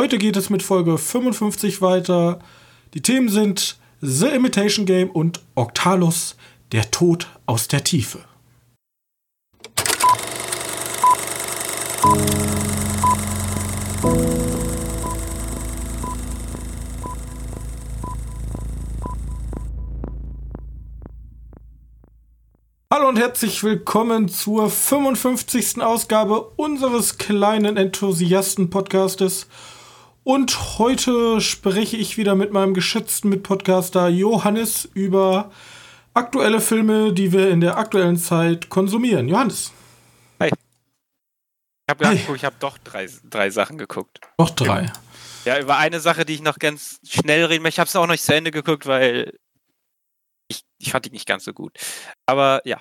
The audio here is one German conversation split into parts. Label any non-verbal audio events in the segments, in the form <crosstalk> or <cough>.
Heute geht es mit Folge 55 weiter. Die Themen sind The Imitation Game und Octalus, der Tod aus der Tiefe. Hallo und herzlich willkommen zur 55. Ausgabe unseres kleinen Enthusiasten-Podcastes. Und heute spreche ich wieder mit meinem geschätzten Mitpodcaster Johannes über aktuelle Filme, die wir in der aktuellen Zeit konsumieren. Johannes. Hi. Ich habe hey. ich habe doch drei, drei Sachen geguckt. Doch drei. Ja, über eine Sache, die ich noch ganz schnell reden möchte. Ich habe es auch noch nicht zu Ende geguckt, weil ich, ich fand die nicht ganz so gut. Aber ja.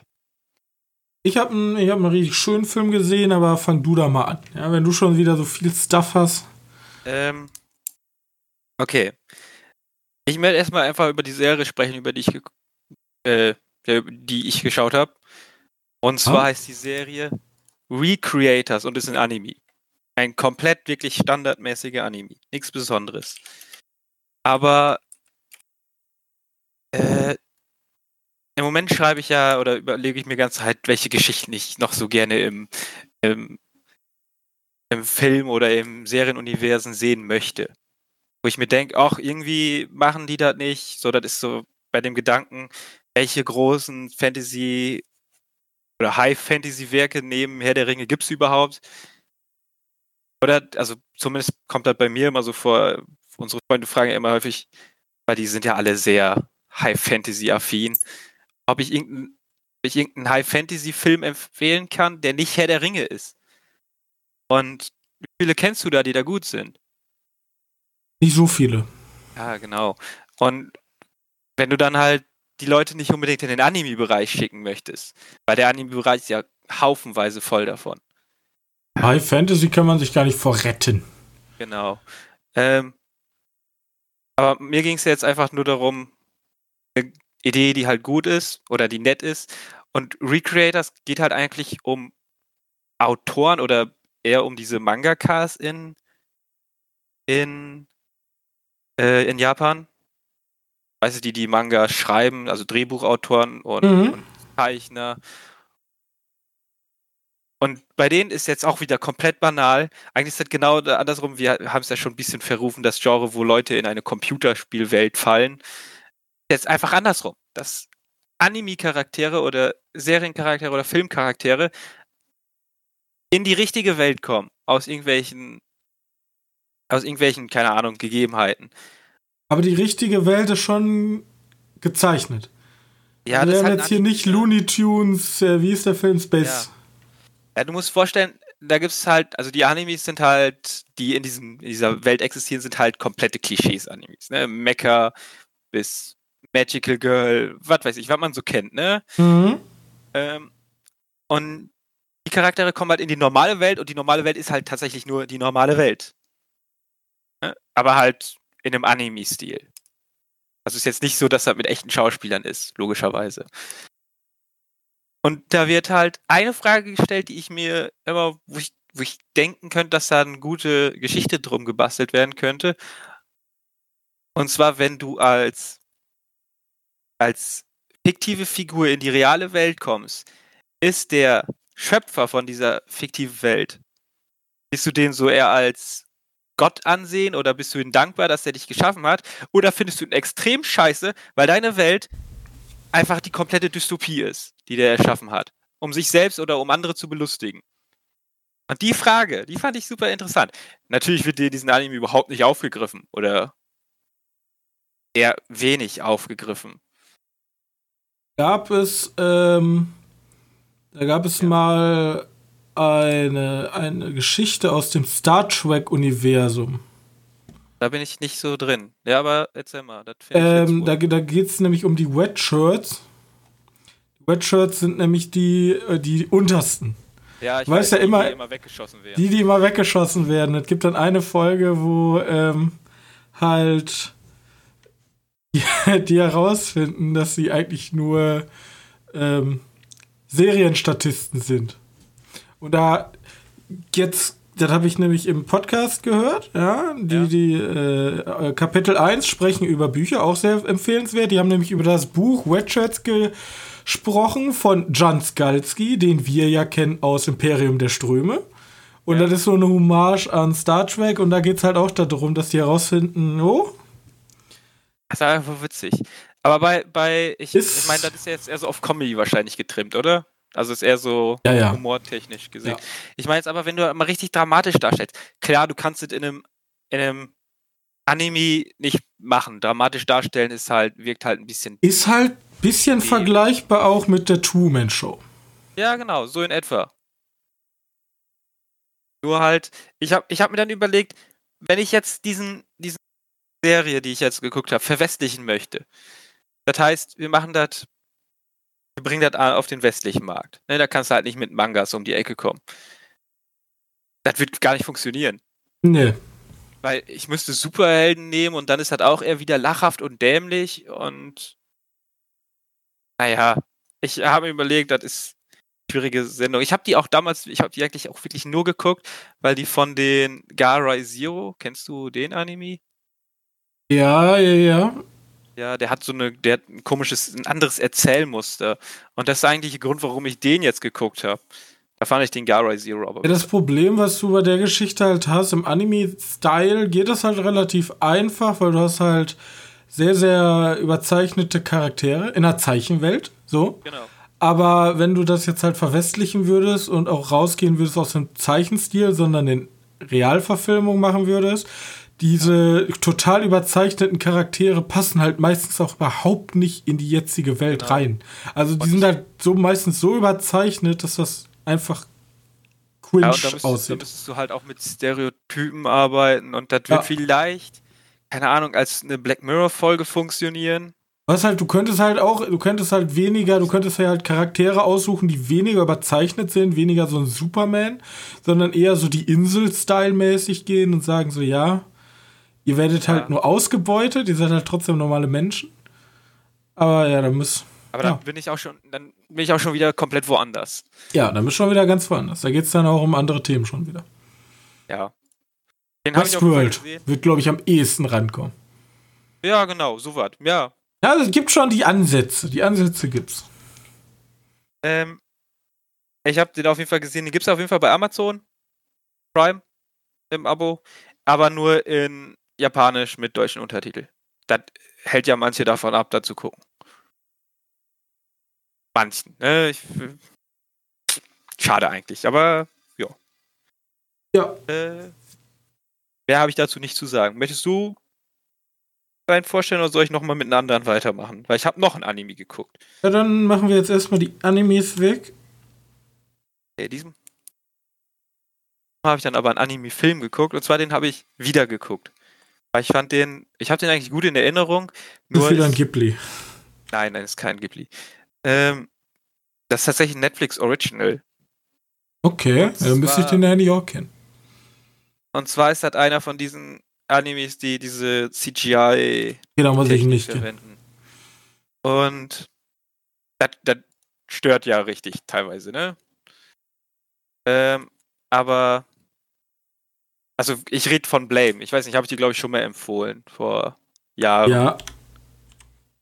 Ich habe einen, hab einen richtig schönen Film gesehen, aber fang du da mal an. Ja, wenn du schon wieder so viel Stuff hast. Ähm, okay. Ich werde erstmal einfach über die Serie sprechen, über die ich, äh, die ich geschaut habe. Und zwar ah. heißt die Serie Recreators und ist ein Anime. Ein komplett wirklich standardmäßiger Anime. Nichts Besonderes. Aber äh, im Moment schreibe ich ja oder überlege ich mir ganz halt, welche Geschichten ich noch so gerne im, im, im Film oder im Serienuniversen sehen möchte. Wo ich mir denke, ach, irgendwie machen die das nicht. So, das ist so bei dem Gedanken, welche großen Fantasy- oder High-Fantasy-Werke neben Herr der Ringe gibt es überhaupt? Oder, also zumindest kommt das bei mir immer so vor, unsere Freunde fragen ja immer häufig, weil die sind ja alle sehr High-Fantasy-affin ob ich irgendeinen, irgendeinen High-Fantasy-Film empfehlen kann, der nicht Herr der Ringe ist. Und wie viele kennst du da, die da gut sind? Nicht so viele. Ja, genau. Und wenn du dann halt die Leute nicht unbedingt in den Anime-Bereich schicken möchtest, weil der Anime-Bereich ist ja haufenweise voll davon. High Fantasy kann man sich gar nicht vorretten. Genau. Ähm, aber mir ging es jetzt einfach nur darum, eine Idee, die halt gut ist oder die nett ist. Und Recreators geht halt eigentlich um Autoren oder eher um diese Mangakas in, in, äh, in Japan. Weißt du, die die Manga schreiben, also Drehbuchautoren und, mhm. und Zeichner. Und bei denen ist jetzt auch wieder komplett banal. Eigentlich ist das genau andersrum. Wir haben es ja schon ein bisschen verrufen, das Genre, wo Leute in eine Computerspielwelt fallen jetzt einfach andersrum, dass Anime-Charaktere oder Seriencharaktere oder Filmcharaktere in die richtige Welt kommen, aus irgendwelchen, aus irgendwelchen, keine Ahnung, Gegebenheiten. Aber die richtige Welt ist schon gezeichnet. Ja, also wir haben jetzt hier nicht Looney Tunes, äh, wie ist der Film Space? Ja. ja du musst vorstellen, da gibt es halt, also die Animes sind halt, die in, diesem, in dieser Welt existieren, sind halt komplette Klischees-Animes. Ne? Mecha bis Magical Girl, was weiß ich, was man so kennt, ne? Mhm. Ähm, und die Charaktere kommen halt in die normale Welt und die normale Welt ist halt tatsächlich nur die normale Welt. Ne? Aber halt in einem Anime-Stil. Also ist jetzt nicht so, dass das mit echten Schauspielern ist, logischerweise. Und da wird halt eine Frage gestellt, die ich mir immer, wo ich, wo ich denken könnte, dass da eine gute Geschichte drum gebastelt werden könnte. Und zwar, wenn du als als fiktive Figur in die reale Welt kommst, ist der Schöpfer von dieser fiktiven Welt, bist du den so eher als Gott ansehen oder bist du ihm dankbar, dass er dich geschaffen hat? Oder findest du ihn extrem scheiße, weil deine Welt einfach die komplette Dystopie ist, die der erschaffen hat, um sich selbst oder um andere zu belustigen? Und die Frage, die fand ich super interessant. Natürlich wird dir in diesem Anime überhaupt nicht aufgegriffen oder eher wenig aufgegriffen gab es, ähm, da gab es ja. mal eine, eine Geschichte aus dem Star Trek-Universum. Da bin ich nicht so drin. Ja, aber erzähl mal. Ähm, da da geht es nämlich um die Wet Shirts. Die Wet Shirts sind nämlich die, äh, die untersten. Ja, ich weiß, weiß ja die, immer, die immer weggeschossen werden. Die, die immer weggeschossen werden. Es gibt dann eine Folge, wo ähm, halt <laughs> die, die herausfinden, dass sie eigentlich nur ähm, Serienstatisten sind. Und da jetzt Das habe ich nämlich im Podcast gehört. Ja, die, Ja. die äh, Kapitel 1 sprechen über Bücher, auch sehr empfehlenswert. Die haben nämlich über das Buch Wetshirts gesprochen von Jan Skalski, den wir ja kennen aus Imperium der Ströme. Und Ja. das ist so eine Hommage an Star Trek und da geht es halt auch darum, dass die herausfinden, oh, Das ist einfach witzig. Aber bei, bei ich, ich meine, das ist ja jetzt eher so auf Comedy wahrscheinlich getrimmt, oder? Also ist eher so Ja, ja. humortechnisch gesehen. Ja. Ich meine jetzt aber, wenn du mal richtig dramatisch darstellst, klar, du kannst es in einem, in einem Anime nicht machen. Dramatisch darstellen ist halt, wirkt halt ein bisschen. ist halt ein bisschen vergleichbar auch mit der Two-Man-Show. Ja, genau, so in etwa. Nur halt, ich habe ich hab mir dann überlegt, wenn ich jetzt diesen, diese Serie, die ich jetzt geguckt habe, verwestlichen möchte. Das heißt, wir machen das, wir bringen das auf den westlichen Markt. Ne, da kannst du halt nicht mit Mangas um die Ecke kommen. Das wird gar nicht funktionieren. Nee. Weil ich müsste Superhelden nehmen und dann ist das auch eher wieder lachhaft und dämlich und naja, ich habe mir überlegt, das ist eine schwierige Sendung. Ich habe die auch damals, ich habe die eigentlich auch wirklich nur geguckt, weil die von den Garai Zero, kennst du den Anime? Ja, ja, ja. Ja, der hat so eine, der hat ein komisches, ein anderes Erzählmuster. Und das ist eigentlich der Grund, warum ich den jetzt geguckt habe. Da fand ich den Garai Zero aber. Ja, das Problem, was du bei der Geschichte halt hast, im Anime-Style geht das halt relativ einfach, weil du hast halt sehr, sehr überzeichnete Charaktere in der Zeichenwelt, so. genau. Aber wenn du das jetzt halt verwestlichen würdest und auch rausgehen würdest aus dem Zeichenstil, sondern in Realverfilmung machen würdest, diese total überzeichneten Charaktere passen halt meistens auch überhaupt nicht in die jetzige Welt Genau. rein. Also die Und- sind halt so meistens so überzeichnet, dass das einfach cringe Ja, und da müsstest, da aussieht. müsstest du halt auch mit Stereotypen arbeiten und das wird Ja. vielleicht, keine Ahnung, als eine Black Mirror-Folge funktionieren. Was halt, du könntest halt auch, du könntest halt weniger, du könntest halt Charaktere aussuchen, die weniger überzeichnet sind, weniger so ein Superman, sondern eher so die Insel-Style-mäßig gehen und sagen so, ja, ihr werdet halt Ja. nur ausgebeutet, ihr seid halt trotzdem normale Menschen. Aber ja, dann muss, Aber Ja. dann bin ich auch schon, dann bin ich auch schon wieder komplett woanders. ja, dann ist schon wieder ganz woanders. Da geht's dann auch um andere Themen schon wieder. Ja. Den Westworld wird, glaube ich, am ehesten rankommen. Ja, genau, so was. Ja. Ja, es gibt schon die Ansätze. Die Ansätze gibt's. Ähm, ich habe den auf jeden Fall gesehen. Den gibt es auf jeden Fall bei Amazon Prime im Abo, aber nur in Japanisch mit deutschen Untertitel. Das hält ja manche davon ab, da zu gucken. Manchen. Ne? Ich, schade eigentlich, aber Ja, äh, mehr habe ich dazu nicht zu sagen. Möchtest du deinen vorstellen oder soll ich nochmal mit einem anderen weitermachen? Weil ich habe noch ein Anime geguckt. ja dann machen wir jetzt erstmal die Animes weg. Okay, diesem habe ich dann aber einen Anime-Film geguckt und zwar den habe ich wieder geguckt. Weil ich fand den, ich habe den eigentlich gut in Erinnerung. Nur Nur wieder ein Ghibli. nein, nein, ist kein Ghibli. Ähm, das ist tatsächlich ein Netflix Original. Okay, dann müsste ich den ja nicht auch kennen. Und zwar ist das einer von diesen Animes, die diese CGI dann muss ich nicht verwenden. Und das, das stört ja richtig teilweise, ne? Ähm, aber also ich rede von Blame. Ich weiß nicht, habe ich dir glaube ich schon mal empfohlen vor Jahren. Ja,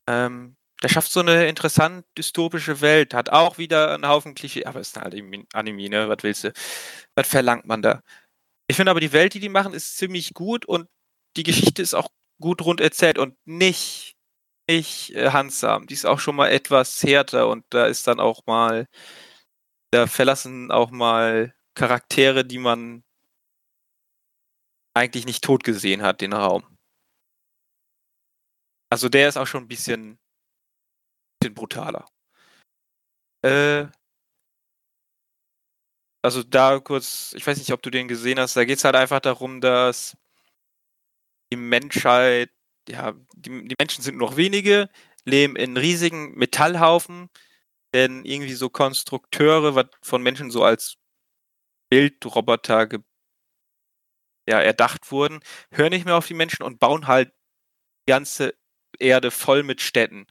Ähm, der schafft so eine interessant dystopische Welt, hat auch wieder einen Haufen Klischee, aber ist halt Anime, ne? Was willst du? Was verlangt man da? Ich finde aber die Welt, die die machen, ist ziemlich gut und die Geschichte ist auch gut rund erzählt und nicht, nicht äh, handsam. Die ist auch schon mal etwas härter und da ist dann auch mal, da verlassen auch mal Charaktere, die man eigentlich nicht tot gesehen hat, den Raum. Also der ist auch schon ein bisschen, bisschen brutaler. Äh, also da kurz, ich weiß nicht, ob du den gesehen hast, da geht es halt einfach darum, dass die Menschheit, ja, die, die Menschen sind noch wenige, leben in riesigen Metallhaufen, denn irgendwie so Konstrukteure, was von Menschen so als Bildroboter ge ja, erdacht wurden, hören nicht mehr auf die Menschen und bauen halt die ganze Erde voll mit Städten.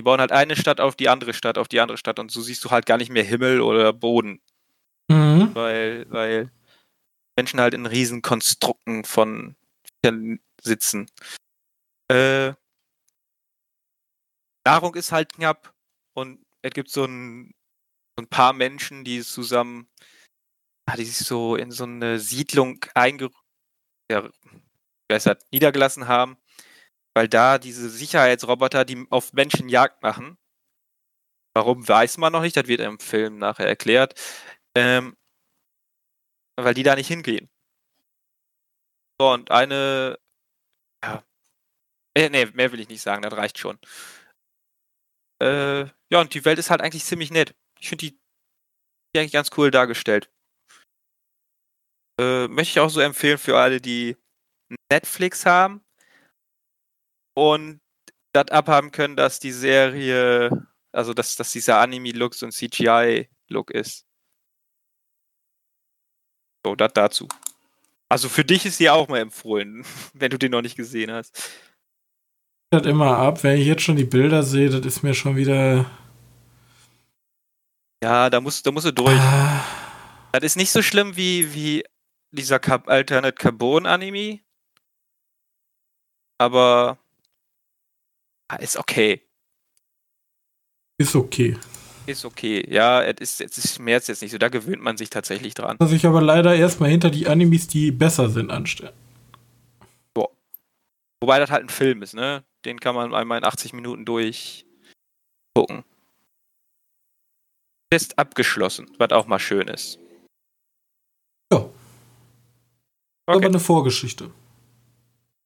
Die bauen halt eine Stadt auf die andere Stadt, auf die andere Stadt und so siehst du halt gar nicht mehr Himmel oder Boden, mhm. weil, weil Menschen halt in riesen Konstrukten von sitzen. Äh, Nahrung ist halt knapp und es gibt so ein, so ein paar Menschen, die zusammen, ja, die sich so in so eine Siedlung einge ja, niedergelassen haben, weil da diese Sicherheitsroboter, die auf Menschen Jagd machen, warum weiß man noch nicht, das wird im Film nachher erklärt, ähm, weil die da nicht hingehen. So, und eine, ja, äh, nee, mehr will ich nicht sagen, das reicht schon. Äh, ja, und die Welt ist halt eigentlich ziemlich nett. Ich finde die, die eigentlich ganz cool dargestellt. Äh, möchte ich auch so empfehlen für alle, die Netflix haben und das abhaben können, dass die Serie, also dass, dass dieser Anime-Look so ein CGI-Look ist. So, das dazu. Also für dich ist sie auch mal empfohlen, <laughs> wenn du den noch nicht gesehen hast. Das immer ab, wenn ich jetzt schon die Bilder sehe, das ist mir schon wieder. Ja, da musst, da musst du durch. Ah. Das ist nicht so schlimm wie, wie dieser Alternate Carbon Anime. Aber ist okay. Ist okay. Ist okay. Ja, es ist, es ist mehr jetzt nicht so. Da gewöhnt man sich tatsächlich dran. Dass ich aber leider erstmal hinter die Animes, die besser sind, anstellen. Boah. Wobei das halt ein Film ist, ne? Den kann man einmal in 80 Minuten durch gucken. Test abgeschlossen, was auch mal schön ist. Aber eine Vorgeschichte.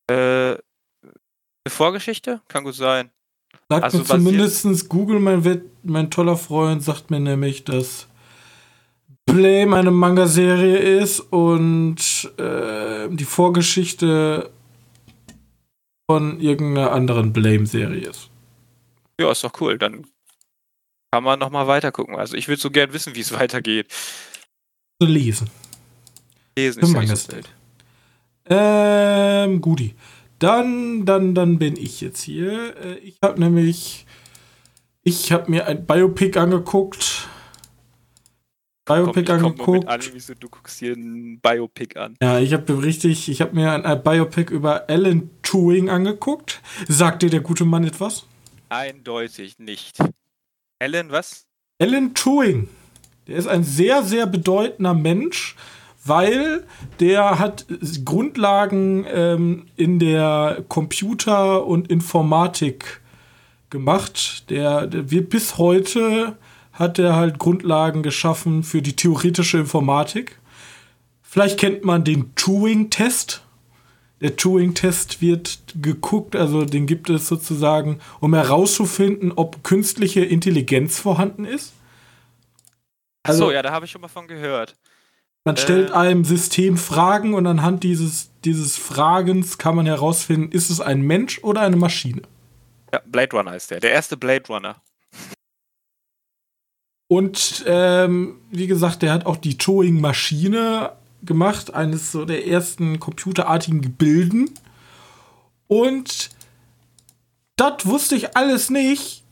Äh, eine Vorgeschichte? Kann gut sein. Sagt also mir zumindest Google, mein, mein toller Freund, sagt mir nämlich, dass Blame eine Manga-Serie ist und äh, die Vorgeschichte von irgendeiner anderen Blame-Serie ist. Ja, ist doch cool. Dann kann man noch mal weiter gucken. Also ich würde so gern wissen, wie es weitergeht. Lesen. Lesen ist nicht so. Ähm, Guti. Dann, dann, dann bin ich jetzt hier. Äh, ich habe nämlich, ich habe mir ein Biopic angeguckt. Biopic komm, angeguckt. An, wieso du guckst hier ein Biopic an. Ja, ich habe richtig, ich habe mir ein, ein, Biopic über Alan Turing angeguckt. Sagt dir der gute Mann etwas? Eindeutig nicht. Alan was? Alan Turing. Der ist ein sehr, sehr bedeutender Mensch weil der hat Grundlagen ähm, in der Computer- und Informatik gemacht. Der, der wird bis heute hat er halt Grundlagen geschaffen für die theoretische Informatik. Vielleicht kennt man den Turing-Test. Der Turing-Test wird geguckt, also den gibt es sozusagen, um herauszufinden, ob künstliche Intelligenz vorhanden ist. Also, Ach so, ja, da habe ich schon mal von gehört. Man stellt äh, einem System Fragen und anhand dieses, dieses Fragens kann man herausfinden, ist es ein Mensch oder eine Maschine. Ja, Blade Runner ist der. Der erste Blade Runner. Und ähm, wie gesagt, der hat auch die Turing-Maschine gemacht, eines so der ersten computerartigen Gebilden. Und das wusste ich alles nicht,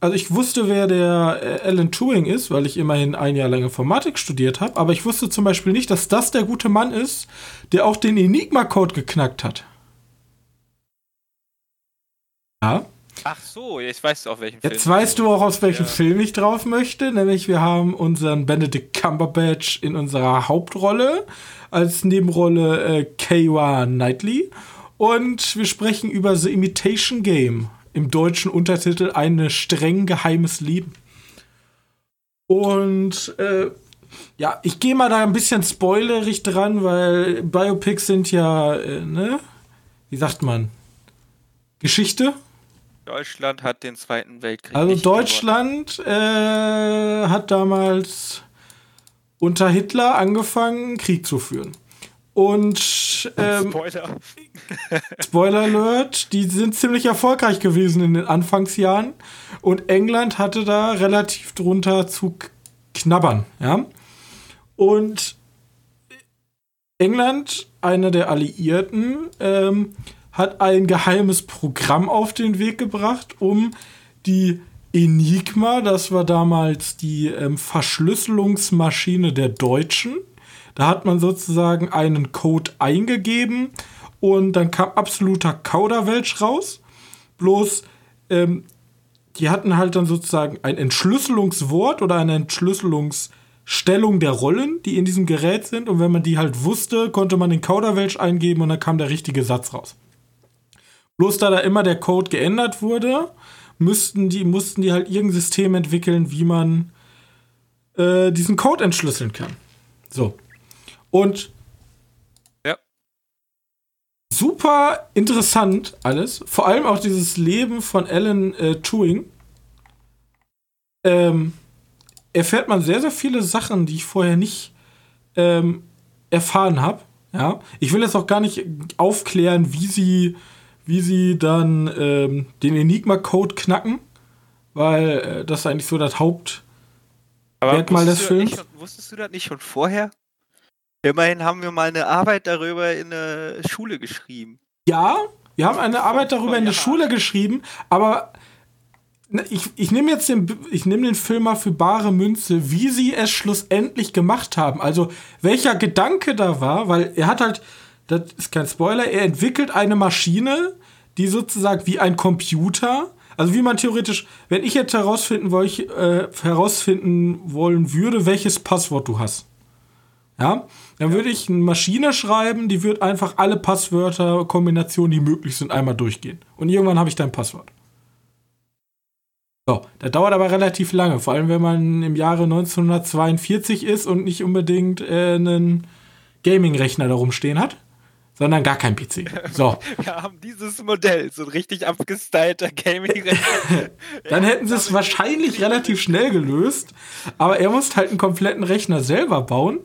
also ich wusste, wer der äh, Alan Turing ist, weil ich immerhin ein Jahr lang Informatik studiert habe, aber ich wusste zum Beispiel nicht, dass das der gute Mann ist, der auch den Enigma-Code geknackt hat. Ja. Ach so, jetzt weißt du, auf welchen Film. Jetzt weißt du auch, aus welchem ja. Film ich drauf möchte. Nämlich, wir haben unseren Benedict Cumberbatch in unserer Hauptrolle, als Nebenrolle äh, Kaywa Knightley. Und wir sprechen über The Imitation Game im deutschen Untertitel ein streng geheimes Leben. Und äh, ja, ich gehe mal da ein bisschen spoilerig dran, weil Biopics sind ja, äh, ne? Wie sagt man? Geschichte? Deutschland hat den Zweiten Weltkrieg. Also Deutschland äh, hat damals unter Hitler angefangen, Krieg zu führen. Und ähm, Spoiler. <laughs> Spoiler Alert, die sind ziemlich erfolgreich gewesen in den Anfangsjahren. Und England hatte da relativ drunter zu knabbern, ja. Und England, einer der Alliierten, ähm, hat ein geheimes Programm auf den Weg gebracht, um die Enigma, das war damals die ähm, Verschlüsselungsmaschine der Deutschen, Da hat man sozusagen einen Code eingegeben und dann kam absoluter Kauderwelsch raus. Bloß, ähm, die hatten halt dann sozusagen ein Entschlüsselungswort oder eine Entschlüsselungsstellung der Rollen, die in diesem Gerät sind. Und wenn man die halt wusste, konnte man den Kauderwelsch eingeben und dann kam der richtige Satz raus. Bloß da da immer der Code geändert wurde, müssten die, mussten die halt irgendein System entwickeln, wie man äh, diesen Code entschlüsseln kann. So. Und ja. super interessant alles. Vor allem auch dieses Leben von Alan äh, Turing. Ähm, erfährt man sehr, sehr viele Sachen, die ich vorher nicht ähm, erfahren habe. Ja, ich will jetzt auch gar nicht aufklären, wie sie, wie sie dann ähm, den Enigma-Code knacken, weil äh, das ist eigentlich so das Haupt, aber Merkmal des Films. Schon, wusstest du das nicht schon vorher? Immerhin haben wir mal eine Arbeit darüber in der Schule geschrieben. Ja, wir haben eine Arbeit darüber in der Schule geschrieben, aber ne, ich, ich nehme jetzt den, ich nehme den Film mal für bare Münze, wie sie es schlussendlich gemacht haben. Also welcher Gedanke da war, weil er hat halt, das ist kein Spoiler, er entwickelt eine Maschine, die sozusagen wie ein Computer also wie man theoretisch, wenn ich jetzt herausfinden, wo ich, äh, herausfinden wollen würde, welches Passwort du hast. Ja, dann ja. würde ich eine Maschine schreiben, die wird einfach alle Passwörter, Kombinationen, die möglich sind, einmal durchgehen. Und irgendwann habe ich dein Passwort. So, das dauert aber relativ lange, vor allem wenn man im Jahre 1942 ist und nicht unbedingt äh, einen Gaming-Rechner da rumstehen hat sondern gar kein PC. So. <laughs> Wir haben dieses Modell, so ein richtig abgestylter gaming <laughs> Dann hätten sie es wahrscheinlich relativ schnell gelöst, aber er muss halt einen kompletten Rechner selber bauen.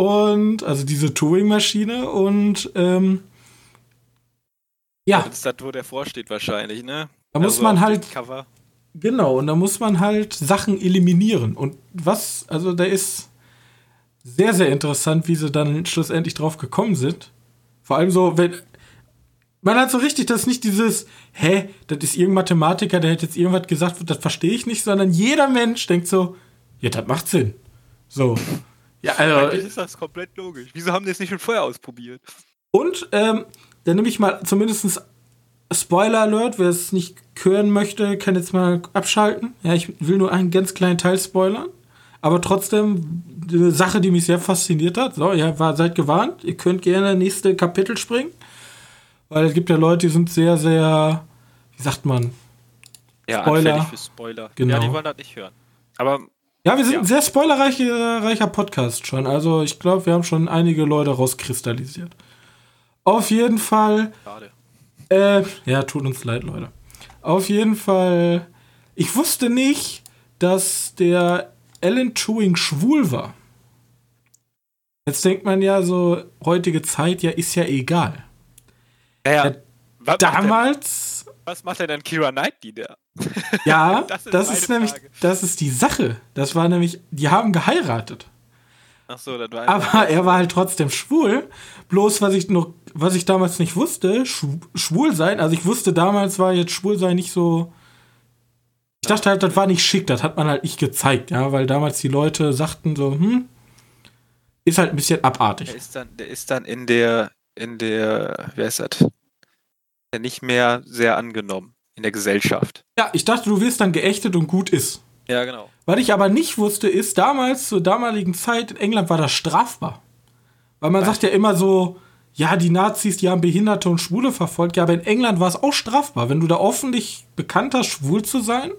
Und, also diese Turing-Maschine und, ähm, ja. Das ist das, wo der vorsteht wahrscheinlich, ne? Da muss also man halt. Genau, und da muss man halt Sachen eliminieren. Und was, also da ist sehr, sehr interessant, wie sie dann schlussendlich drauf gekommen sind. Vor allem so, wenn. Man hat so richtig, das ist nicht dieses, hä, das ist irgendein Mathematiker, der hätte jetzt irgendwas gesagt, das verstehe ich nicht, sondern jeder Mensch denkt so, ja, das macht Sinn. So. Ja, also. Eigentlich ist das komplett logisch. Wieso haben die es nicht schon vorher ausprobiert? Und, ähm, dann nehme ich mal zumindest Spoiler Alert, wer es nicht hören möchte, kann jetzt mal abschalten. Ja, ich will nur einen ganz kleinen Teil spoilern aber trotzdem eine Sache, die mich sehr fasziniert hat. So, ihr war, seid gewarnt, ihr könnt gerne nächste Kapitel springen, weil es gibt ja Leute, die sind sehr, sehr, wie sagt man? Ja, Spoiler. für Spoiler. Genau. Ja, die wollen das nicht hören. Aber ja, wir sind ja. ein sehr spoilerreicher Podcast schon. Also ich glaube, wir haben schon einige Leute rauskristallisiert. Auf jeden Fall. Schade. Äh, ja, tut uns leid, Leute. Auf jeden Fall. Ich wusste nicht, dass der Alan Turing schwul war. Jetzt denkt man ja so, heutige Zeit, ja, ist ja egal. Ja, ja. Was damals. Macht was macht denn Kira Knightley da? <laughs> Ja, das ist, das ist nämlich, das ist die Sache. Das war nämlich, die haben geheiratet. Ach so, das war Aber er war halt trotzdem schwul. Bloß, was ich noch, was ich damals nicht wusste, schwul sein. Also ich wusste damals war jetzt schwul sein nicht so ich dachte halt, das war nicht schick, das hat man halt nicht gezeigt, ja, weil damals die Leute sagten so, hm, ist halt ein bisschen abartig. Der ist dann, der ist dann in der, in der, wer ist das? Der nicht mehr sehr angenommen in der Gesellschaft. Ja, ich dachte, du wirst dann geächtet und gut ist. Ja, genau. Was ich aber nicht wusste, ist, damals, zur damaligen Zeit in England war das strafbar. Weil man Was? sagt ja immer so, ja, die Nazis, die haben Behinderte und Schwule verfolgt. Ja, aber in England war es auch strafbar. Wenn du da offentlich bekannt hast, schwul zu sein,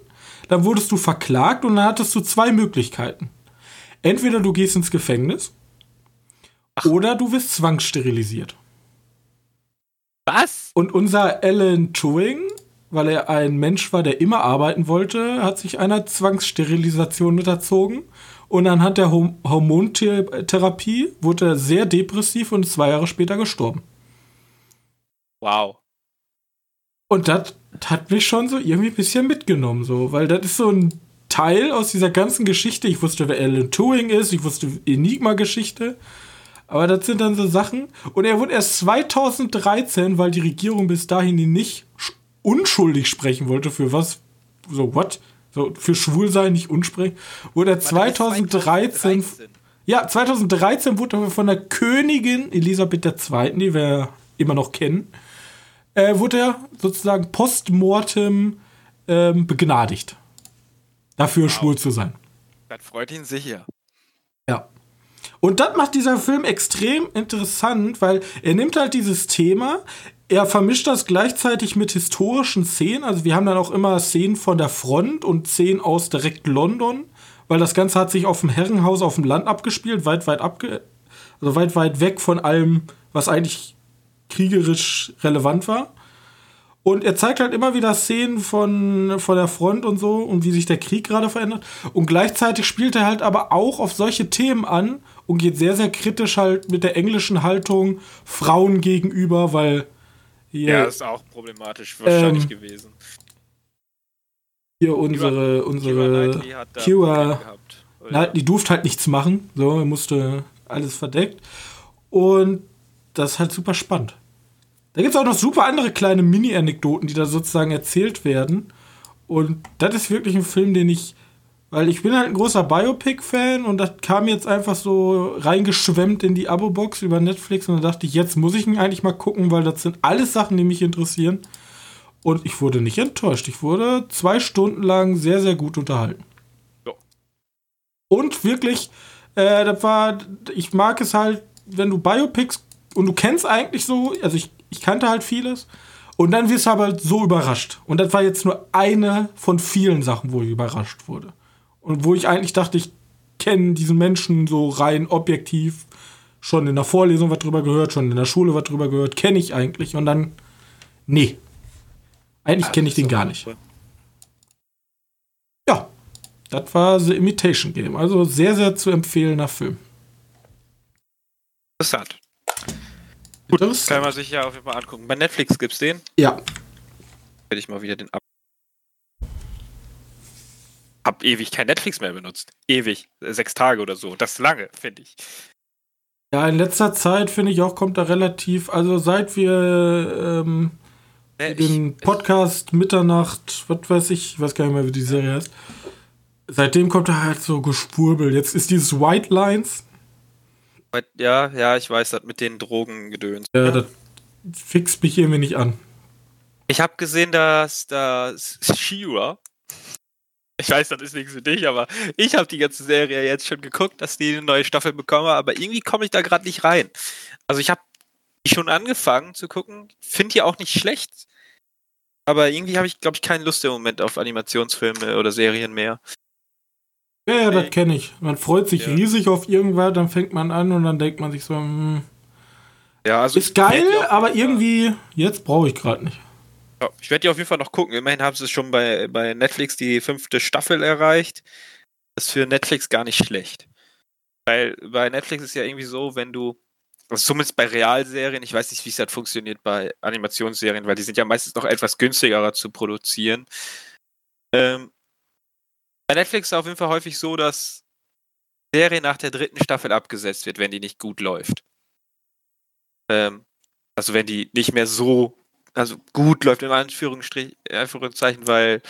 dann wurdest du verklagt und dann hattest du zwei Möglichkeiten. Entweder du gehst ins Gefängnis Ach. oder du wirst zwangssterilisiert. Was? Und unser Alan Turing, weil er ein Mensch war, der immer arbeiten wollte, hat sich einer Zwangssterilisation unterzogen. Und anhand der Hormontherapie wurde er sehr depressiv und zwei Jahre später gestorben. Wow. Und das hat mich schon so irgendwie ein bisschen mitgenommen, so, weil das ist so ein Teil aus dieser ganzen Geschichte. Ich wusste, wer Alan Turing ist, ich wusste Enigma-Geschichte. Aber das sind dann so Sachen. Und er wurde erst 2013, weil die Regierung bis dahin ihn nicht unschuldig sprechen wollte, für was? So, what? So, für Schwulsein nicht unsprechen. Wurde er 2013, 2013, Ja, 2013 wurde er von der Königin Elisabeth II., die wir immer noch kennen, äh, wurde er sozusagen postmortem ähm, begnadigt. Dafür wow. schwul zu sein. Das freut ihn sicher. Ja. Und das macht dieser Film extrem interessant, weil er nimmt halt dieses Thema, er vermischt das gleichzeitig mit historischen Szenen. Also wir haben dann auch immer Szenen von der Front und Szenen aus direkt London, weil das Ganze hat sich auf dem Herrenhaus auf dem Land abgespielt, weit, weit abge also weit, weit weg von allem, was eigentlich kriegerisch relevant war. Und er zeigt halt immer wieder Szenen von, von der Front und so und wie sich der Krieg gerade verändert. Und gleichzeitig spielt er halt aber auch auf solche Themen an und geht sehr, sehr kritisch halt mit der englischen Haltung Frauen gegenüber, weil. Hier, ja, ist auch problematisch wahrscheinlich ähm, gewesen. Hier unsere, unsere Kira Knightley, die durfte halt nichts machen, so, er musste alles verdeckt. Und das ist halt super spannend. Da gibt es auch noch super andere kleine Mini-Anekdoten, die da sozusagen erzählt werden. Und das ist wirklich ein Film, den ich, weil ich bin halt ein großer Biopic-Fan und das kam jetzt einfach so reingeschwemmt in die Abo-Box über Netflix und da dachte ich, jetzt muss ich ihn eigentlich mal gucken, weil das sind alles Sachen, die mich interessieren. Und ich wurde nicht enttäuscht. Ich wurde zwei Stunden lang sehr, sehr gut unterhalten. Ja. Und wirklich, äh, das war, ich mag es halt, wenn du Biopics und du kennst eigentlich so, also ich, ich kannte halt vieles. Und dann wirst du aber so überrascht. Und das war jetzt nur eine von vielen Sachen, wo ich überrascht wurde. Und wo ich eigentlich dachte, ich kenne diesen Menschen so rein objektiv schon in der Vorlesung was drüber gehört, schon in der Schule was drüber gehört, kenne ich eigentlich. Und dann, nee. Eigentlich kenne ich den gar nicht. Ja, das war The Imitation Game. Also sehr, sehr zu empfehlender Film. Interessant. Gut, das kann man sich ja auf jeden Fall angucken. Bei Netflix gibt's den? Ja. Werde ich mal wieder den ab. Hab ewig kein Netflix mehr benutzt. Ewig. Sechs Tage oder so. Das ist lange, finde ich. Ja, in letzter Zeit finde ich auch, kommt da relativ, also seit wir ähm, nee, den ich, Podcast ich, Mitternacht, was weiß ich, ich weiß gar nicht mehr, wie die Serie heißt. Seitdem kommt da halt so gespurbelt. Jetzt ist dieses White Lines, ja, ja, ich weiß, das mit den Drogen gedöns. Ja, das fixt mich irgendwie nicht an. Ich habe gesehen, dass das Shira, ich weiß, das ist nichts für dich, aber ich habe die ganze Serie jetzt schon geguckt, dass die eine neue Staffel bekommen, aber irgendwie komme ich da gerade nicht rein. Also ich habe schon angefangen zu gucken, finde die auch nicht schlecht, aber irgendwie habe ich, glaube ich, keine Lust im Moment auf Animationsfilme oder Serien mehr. Ja, ja, das kenne ich. Man freut sich ja. riesig auf irgendwas, dann fängt man an und dann denkt man sich so, hm, ja, also ist geil, aber irgendwie, jetzt brauche ich gerade nicht. Ja, ich werde die auf jeden Fall noch gucken. Immerhin haben sie schon bei, bei Netflix die fünfte Staffel erreicht. Das ist für Netflix gar nicht schlecht. Weil bei Netflix ist ja irgendwie so, wenn du, also zumindest bei Realserien, ich weiß nicht, wie es halt funktioniert bei Animationsserien, weil die sind ja meistens noch etwas günstiger zu produzieren. Ähm, bei Netflix ist es auf jeden Fall häufig so, dass Serie nach der dritten Staffel abgesetzt wird, wenn die nicht gut läuft. Ähm, also wenn die nicht mehr so, also gut läuft in Anführungszeichen, weil,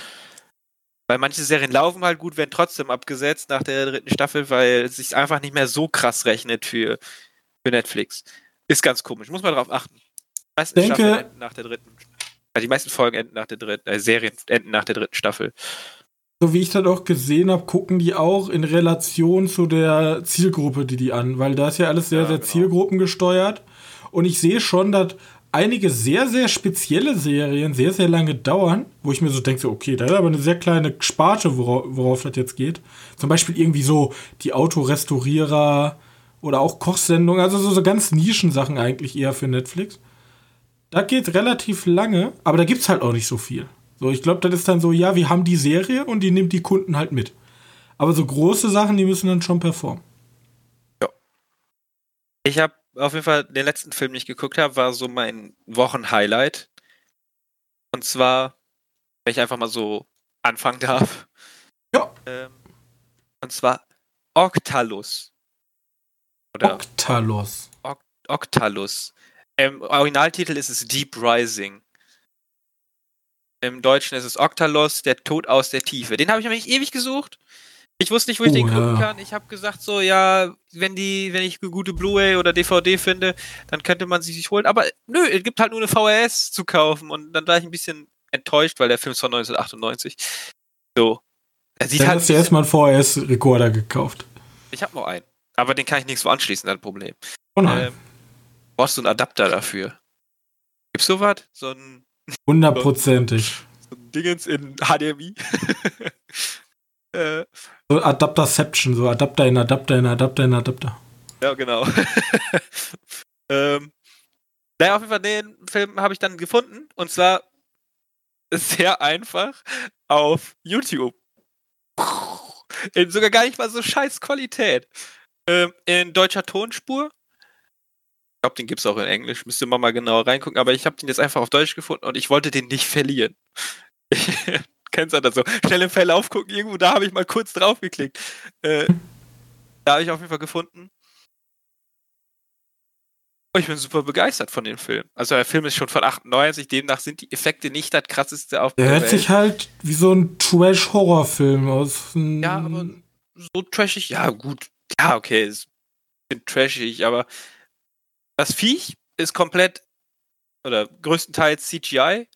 weil manche Serien laufen halt gut, werden trotzdem abgesetzt nach der dritten Staffel, weil es sich einfach nicht mehr so krass rechnet für, für Netflix. Ist ganz komisch, muss man darauf achten. Die meisten denke, enden nach der dritten, also die meisten Folgen enden nach der dritten, äh, Serien enden nach der dritten Staffel so wie ich das auch gesehen habe, gucken die auch in Relation zu der Zielgruppe, die die an, weil da ist ja alles sehr, ja, sehr genau. zielgruppengesteuert. Und ich sehe schon, dass einige sehr, sehr spezielle Serien sehr, sehr lange dauern, wo ich mir so denke, okay, da ist aber eine sehr kleine Sparte, worauf, worauf das jetzt geht. Zum Beispiel irgendwie so die Autorestaurierer oder auch Kochsendungen, also so, so ganz Nischensachen eigentlich eher für Netflix. Da geht relativ lange, aber da gibt es halt auch nicht so viel. So, ich glaube, das ist dann so, ja, wir haben die Serie und die nimmt die Kunden halt mit. Aber so große Sachen, die müssen dann schon performen. Ja. Ich habe auf jeden Fall den letzten Film, den ich geguckt habe, war so mein Wochenhighlight. Und zwar, wenn ich einfach mal so anfangen darf. Ja. Ähm, und zwar Octalus. Oder Octalus. Octalus. Im Originaltitel ist es Deep Rising. Im Deutschen ist es Octalos, der Tod aus der Tiefe. Den habe ich nämlich ewig gesucht. Ich wusste nicht, wo ich Oh, den gucken ja. kann. Ich habe gesagt, so, ja, wenn die, wenn ich eine gute Blu-ray oder DVD finde, dann könnte man sie sich holen. Aber nö, es gibt halt nur eine VHS zu kaufen. Und dann war ich ein bisschen enttäuscht, weil der Film ist von 1998. So. Er sieht Dann halt. hast du erstmal einen VHS-Rekorder gekauft. Ich habe noch einen. Aber den kann ich nirgendwo anschließen, das Problem. Oh nein. Ähm, brauchst du einen Adapter dafür? Gibt's sowas? So ein, Hundertprozentig. so ein Dingens in HDMI? <laughs> So Adapterception, so Adapter in Adapter in Adapter in Adapter. Ja, genau. <laughs> ähm, naja, auf jeden Fall, den Film habe ich dann gefunden. Und zwar sehr einfach auf YouTube. In sogar gar nicht mal so scheiß Qualität. Ähm, in deutscher Tonspur. Ich glaube, den gibt es auch in Englisch. Müsste man mal genauer reingucken. Aber ich habe den jetzt einfach auf Deutsch gefunden und ich wollte den nicht verlieren. <laughs> Kennst du das so? Schnell im Verlauf gucken, irgendwo da habe ich mal kurz drauf geklickt. Äh, da habe ich auf jeden Fall gefunden. Oh, ich bin super begeistert von dem Film. Also der Film ist schon von 98, demnach sind die Effekte nicht das krasseste auf Der der hört sich halt wie so ein Trash-Horrorfilm aus. dem- Ja, aber so trashig, ja gut. Ja, okay, ist ein bisschen trashig, aber das Viech ist komplett oder größtenteils CGI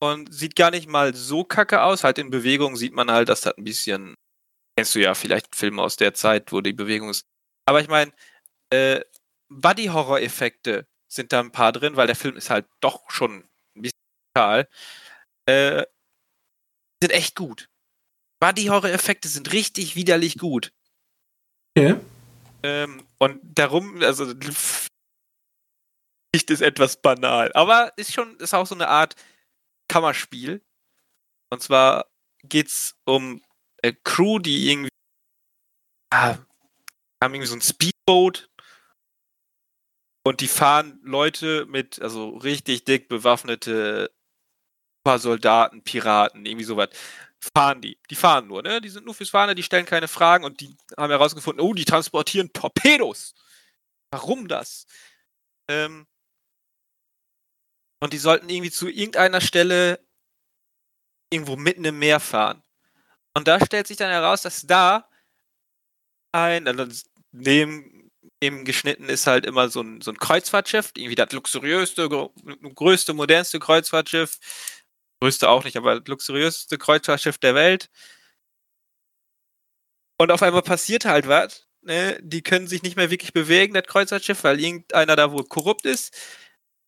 und sieht gar nicht mal so kacke aus. Halt in Bewegung sieht man halt, dass das ein bisschen, kennst du ja vielleicht Filme aus der Zeit, wo die Bewegung ist. Aber ich meine, äh, Body-Horror-Effekte sind da ein paar drin, weil der Film ist halt doch schon ein bisschen brutal. Äh, sind echt gut. Body-Horror-Effekte sind richtig widerlich gut. Okay. Ähm, und darum, also nicht ist etwas banal, aber ist schon, ist auch so eine Art Kammerspiel. Und zwar geht's um eine Crew, die irgendwie ah, haben irgendwie so ein Speedboat und die fahren Leute mit, also richtig dick bewaffnete Soldaten, Piraten, irgendwie sowas. Fahren die. Die fahren nur, ne? Die sind nur fürs Fahren, die stellen keine Fragen und die haben herausgefunden, oh, die transportieren Torpedos. Warum das? Ähm, und die sollten irgendwie zu irgendeiner Stelle irgendwo mitten im Meer fahren. Und da stellt sich dann heraus, dass da ein, also neben, neben geschnitten ist halt immer so ein, so ein Kreuzfahrtschiff, irgendwie das luxuriöste, größte, modernste Kreuzfahrtschiff. Größte auch nicht, aber das luxuriöseste Kreuzfahrtschiff der Welt. Und auf einmal passiert halt was. Ne? Die können sich nicht mehr wirklich bewegen, das Kreuzfahrtschiff, weil irgendeiner da wohl korrupt ist.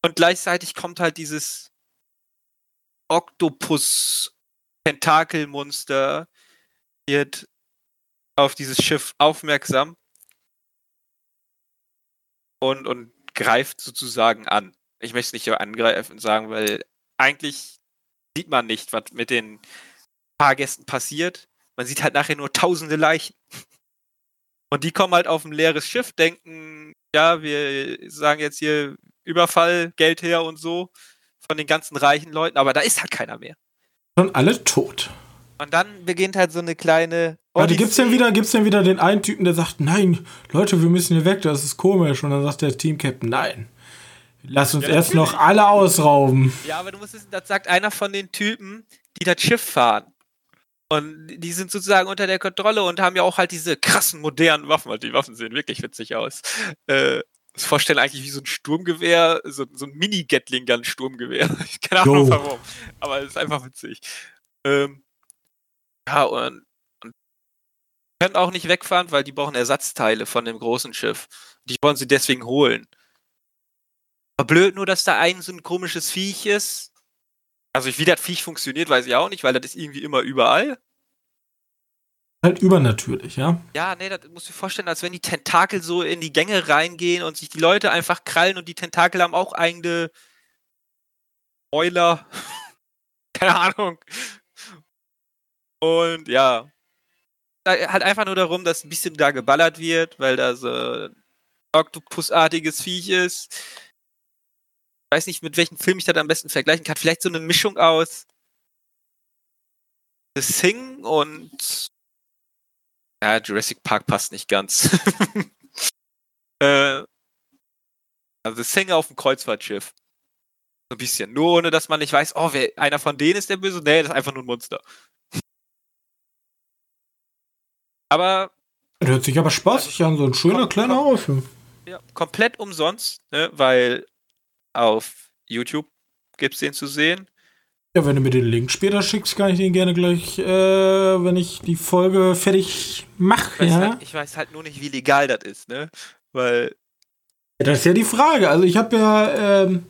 Und gleichzeitig kommt halt dieses Oktopus-Tentakelmonster wird auf dieses Schiff aufmerksam und, und greift sozusagen an. Ich möchte es nicht angreifen sagen, weil eigentlich sieht man nicht, was mit den Fahrgästen passiert. Man sieht halt nachher nur tausende Leichen. Und die kommen halt auf ein leeres Schiff, denken, ja, wir sagen jetzt hier Überfall, Geld her und so von den ganzen reichen Leuten, aber da ist halt keiner mehr. Schon alle tot. Und dann beginnt halt so eine kleine. Die gibt's denn wieder, gibt's denn wieder den einen Typen, der sagt, nein, Leute, wir müssen hier weg, das ist komisch. Und dann sagt der Team-Captain, nein. Lass uns Ja, erst noch alle ausrauben. Ja, aber du musst wissen, das sagt einer von den Typen, die das Schiff fahren. Und die sind sozusagen unter der Kontrolle und haben ja auch halt diese krassen modernen Waffen. Also die Waffen sehen wirklich witzig aus. Äh, das vorstellen eigentlich wie so ein Sturmgewehr, so, so ein Mini-Gatling-Gun-Sturmgewehr. <laughs> Keine Ahnung Jo. warum. Aber es ist einfach witzig. Ähm, ja, und, und können auch nicht wegfahren, weil die brauchen Ersatzteile von dem großen Schiff. Die wollen sie deswegen holen. Aber blöd nur, dass da ein so ein komisches Viech ist. Also wie das Viech funktioniert, weiß ich auch nicht, weil das ist irgendwie immer überall. Halt übernatürlich, ja. Ja, nee, das musst du dir vorstellen, als wenn die Tentakel so in die Gänge reingehen und sich die Leute einfach krallen und die Tentakel haben auch eigene Euler. <laughs> Keine Ahnung. Und ja. Halt einfach nur darum, dass ein bisschen da geballert wird, weil da so ein Oktopusartiges Viech ist. Ich weiß nicht, mit welchem Film ich das am besten vergleichen kann. Vielleicht so eine Mischung aus The Thing und ja, Jurassic Park passt nicht ganz. <laughs> äh, also The Thing auf dem Kreuzfahrtschiff. So ein bisschen. Nur ohne, dass man nicht weiß, oh, wer, einer von denen ist der Böse. Nee, das ist einfach nur ein Monster. <laughs> Aber. Das hört sich aber spaßig an, so ein schöner kleiner. Horrorfilm. Ja, komplett umsonst, ne? weil auf YouTube gibt es den zu sehen. Ja, wenn du mir den Link später schickst, kann ich den gerne gleich, äh, wenn ich die Folge fertig Ich mache, weiß, ja? halt, ich weiß halt nur nicht, wie legal das ist, ne? Weil, ja? Das ist ja die Frage. Also ich habe ja ähm,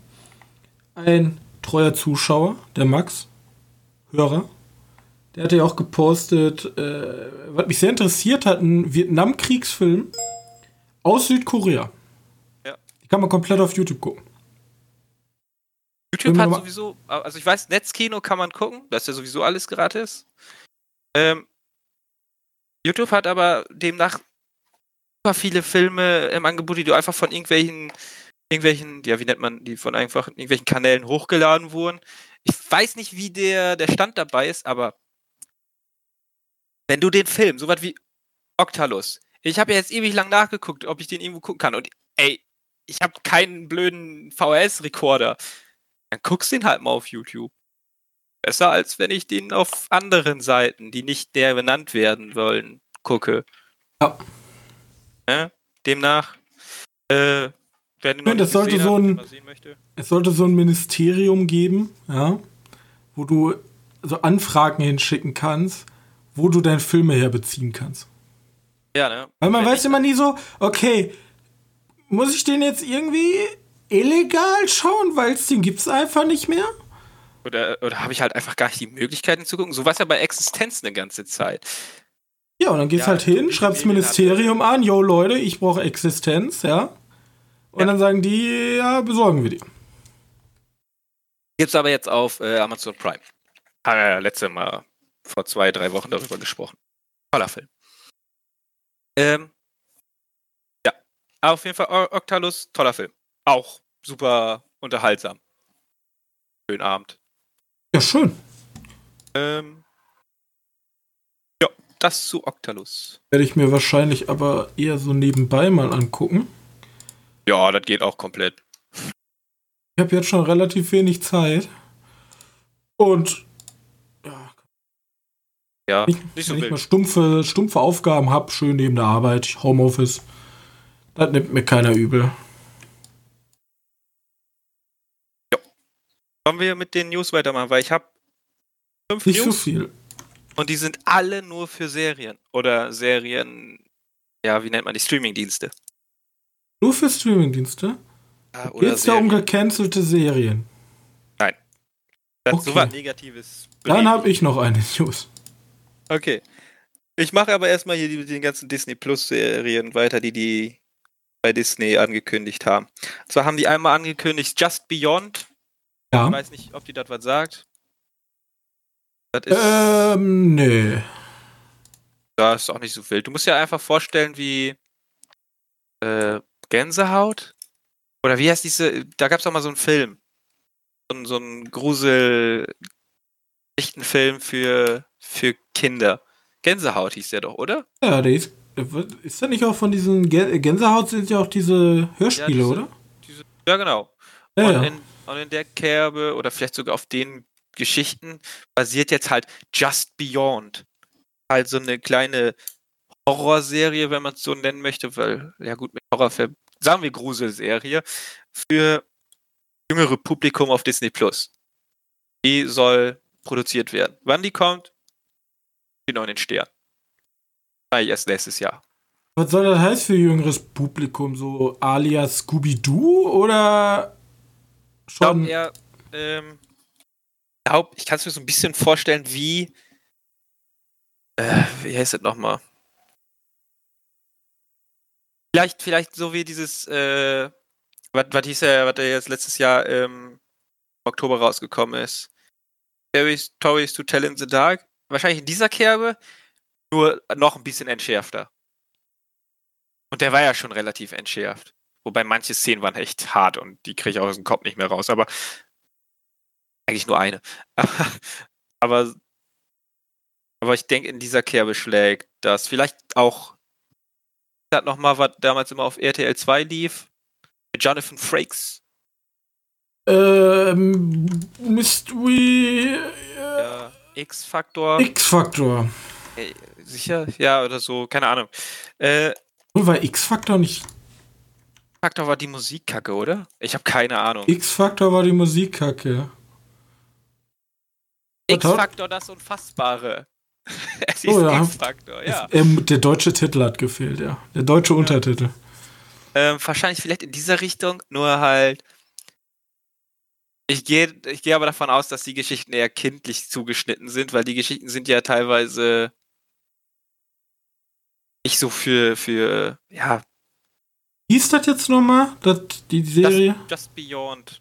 ein treuer Zuschauer, der Max, Hörer, der hat ja auch gepostet, äh, was mich sehr interessiert hat, ein Vietnamkriegsfilm aus Südkorea. Ja. Die kann man komplett auf YouTube gucken. YouTube hat sowieso, also ich weiß, Netzkino kann man gucken, das ist ja sowieso alles gratis. Ähm, YouTube hat aber demnach super viele Filme im Angebot, die du einfach von irgendwelchen, irgendwelchen, ja, wie nennt man die, von einfach irgendwelchen Kanälen hochgeladen wurden. Ich weiß nicht, wie der, der Stand dabei ist, aber wenn du den Film, so was wie Octalus, ich habe ja jetzt ewig lang nachgeguckt, ob ich den irgendwo gucken kann und ey, ich habe keinen blöden VHS-Rekorder. Dann guckst den halt mal auf YouTube. Besser als wenn ich den auf anderen Seiten, die nicht der benannt werden wollen, gucke. Ja. Ne? Demnach, äh, wer den Ja, das sollte so ein-. Es sollte so ein Ministerium geben, ja, wo du so Anfragen hinschicken kannst, wo du deine Filme herbeziehen kannst. Ja, ne? Weil man Wenn weiß immer nie so, okay, muss ich den jetzt irgendwie illegal schauen, weil es den gibt's einfach nicht mehr? Oder, oder habe ich halt einfach gar nicht die Möglichkeiten zu gucken? So war es ja bei Existenz eine ganze Zeit. Ja, und dann gehst Ja, halt hin, schreibst Medien Ministerium an, yo Leute, ich brauche Existenz, ja. Und Ja. dann sagen die, ja, besorgen wir die. Gibt's aber jetzt auf äh, Amazon Prime. Haben wir ja letzte Mal vor zwei, drei Wochen darüber gesprochen. Toller Film. Ähm, ja, aber auf jeden Fall Octalus, toller Film. Auch super unterhaltsam. Schönen Abend. Ja, schön. Ähm, ja, das zu Octalus. Werde ich mir wahrscheinlich aber eher so nebenbei mal angucken. Ja, das geht auch komplett. Ich habe jetzt schon relativ wenig Zeit. Und ja, Ja, nicht, nicht so wenn ich mal stumpfe, stumpfe Aufgaben habe, schön neben der Arbeit, Homeoffice, das nimmt mir keiner übel. Wollen wir mit den News weitermachen, weil ich habe fünf Nicht so News viel. und die sind alle nur für Serien. Oder Serien, ja, wie nennt man die? Streamingdienste. Nur für Streamingdienste? Ja, oder Geht's da um gecancelte Serien? Das Okay. so was Negatives. Dann habe ich noch eine News. Okay. Ich mache aber erstmal hier die, die ganzen Disney Plus Serien weiter, die die bei Disney angekündigt haben. Und zwar haben die einmal angekündigt Just Beyond. Ich Ja. weiß nicht, ob die das was sagt. Das ist, Ähm, nee. das ist auch nicht so wild. Du musst dir einfach vorstellen, wie äh, Gänsehaut? Oder wie heißt diese, da gab es auch mal so einen Film. So, so ein Grusel Film für, für Kinder. Gänsehaut hieß der doch, oder? Ja, der ist. Ist da nicht auch von diesen Gä- Gänsehaut sind ja auch diese Hörspiele, diese- oder? Diese, ja, genau. Ja, und, ja. In, und in der Kerbe oder vielleicht sogar auf den Geschichten basiert jetzt halt Just Beyond. Halt so eine kleine Horrorserie, wenn man es so nennen möchte, weil, ja gut, mit Horrorfilm, sagen wir Gruselserie, für jüngere Publikum auf Disney Plus. Die soll produziert werden. Wann die kommt, steht noch in den Stern. Eigentlich erst nächstes Jahr. Was soll das heißen für jüngeres Publikum? So alias Scooby-Doo oder Ich glaube schon? eher, ähm, ich kann es mir so ein bisschen vorstellen, wie, äh, wie heißt das nochmal? Vielleicht, vielleicht so wie dieses, äh, was, hieß er, was er jetzt letztes Jahr ähm, im Oktober rausgekommen ist. Scary Stories to Tell in the Dark. Wahrscheinlich in dieser Kerbe, nur noch ein bisschen entschärfter. Und der war ja schon relativ entschärft. Wobei manche Szenen waren echt hart und die kriege ich auch aus dem Kopf nicht mehr raus. Aber eigentlich nur eine. <laughs> aber, aber ich denke, in dieser Kerbe schlägt das. Vielleicht auch das nochmal, was damals immer auf RTL 2 lief. Mit Jonathan Frakes. Ähm, Mystery. Äh, Der X-Faktor. X-Faktor. Ey, sicher? Ja, oder so, keine Ahnung. Äh, Und war X-Factor nicht. Faktor war die Musikkacke, oder? Ich habe keine Ahnung. X-Factor war die Musikkacke. X-Faktor, das Unfassbare. <laughs> es ist Oh ja. X-Faktor, ja. Ähm, der deutsche Titel hat gefehlt, ja. Der deutsche Untertitel. Ähm, wahrscheinlich vielleicht in dieser Richtung, nur halt. Ich gehe ich gehe aber davon aus, dass die Geschichten eher kindlich zugeschnitten sind, weil die Geschichten sind ja teilweise nicht so für, für ja, Wie ist das jetzt nochmal? Das, die Serie? Just, Just Beyond.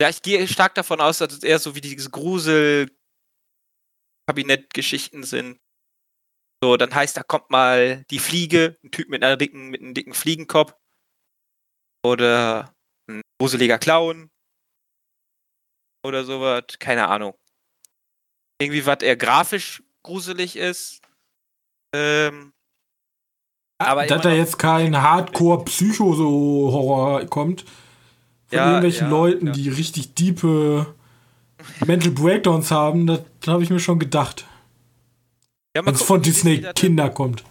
Ja, ich gehe stark davon aus, dass es eher so wie diese Grusel-Kabinettgeschichten sind. So, dann heißt, da kommt mal die Fliege, ein Typ mit einer dicken, mit einem dicken Fliegenkopf. Oder ein gruseliger Clown. Oder sowas. Keine Ahnung. Irgendwie was eher grafisch gruselig ist. Ähm, aber dass da jetzt kein Hardcore-Psycho-Horror kommt. Von Ja, irgendwelchen ja, Leuten, ja. die richtig diepe <laughs> Mental Breakdowns haben, das habe ich mir schon gedacht. ja, Wenn es von Disney Kinder kommt.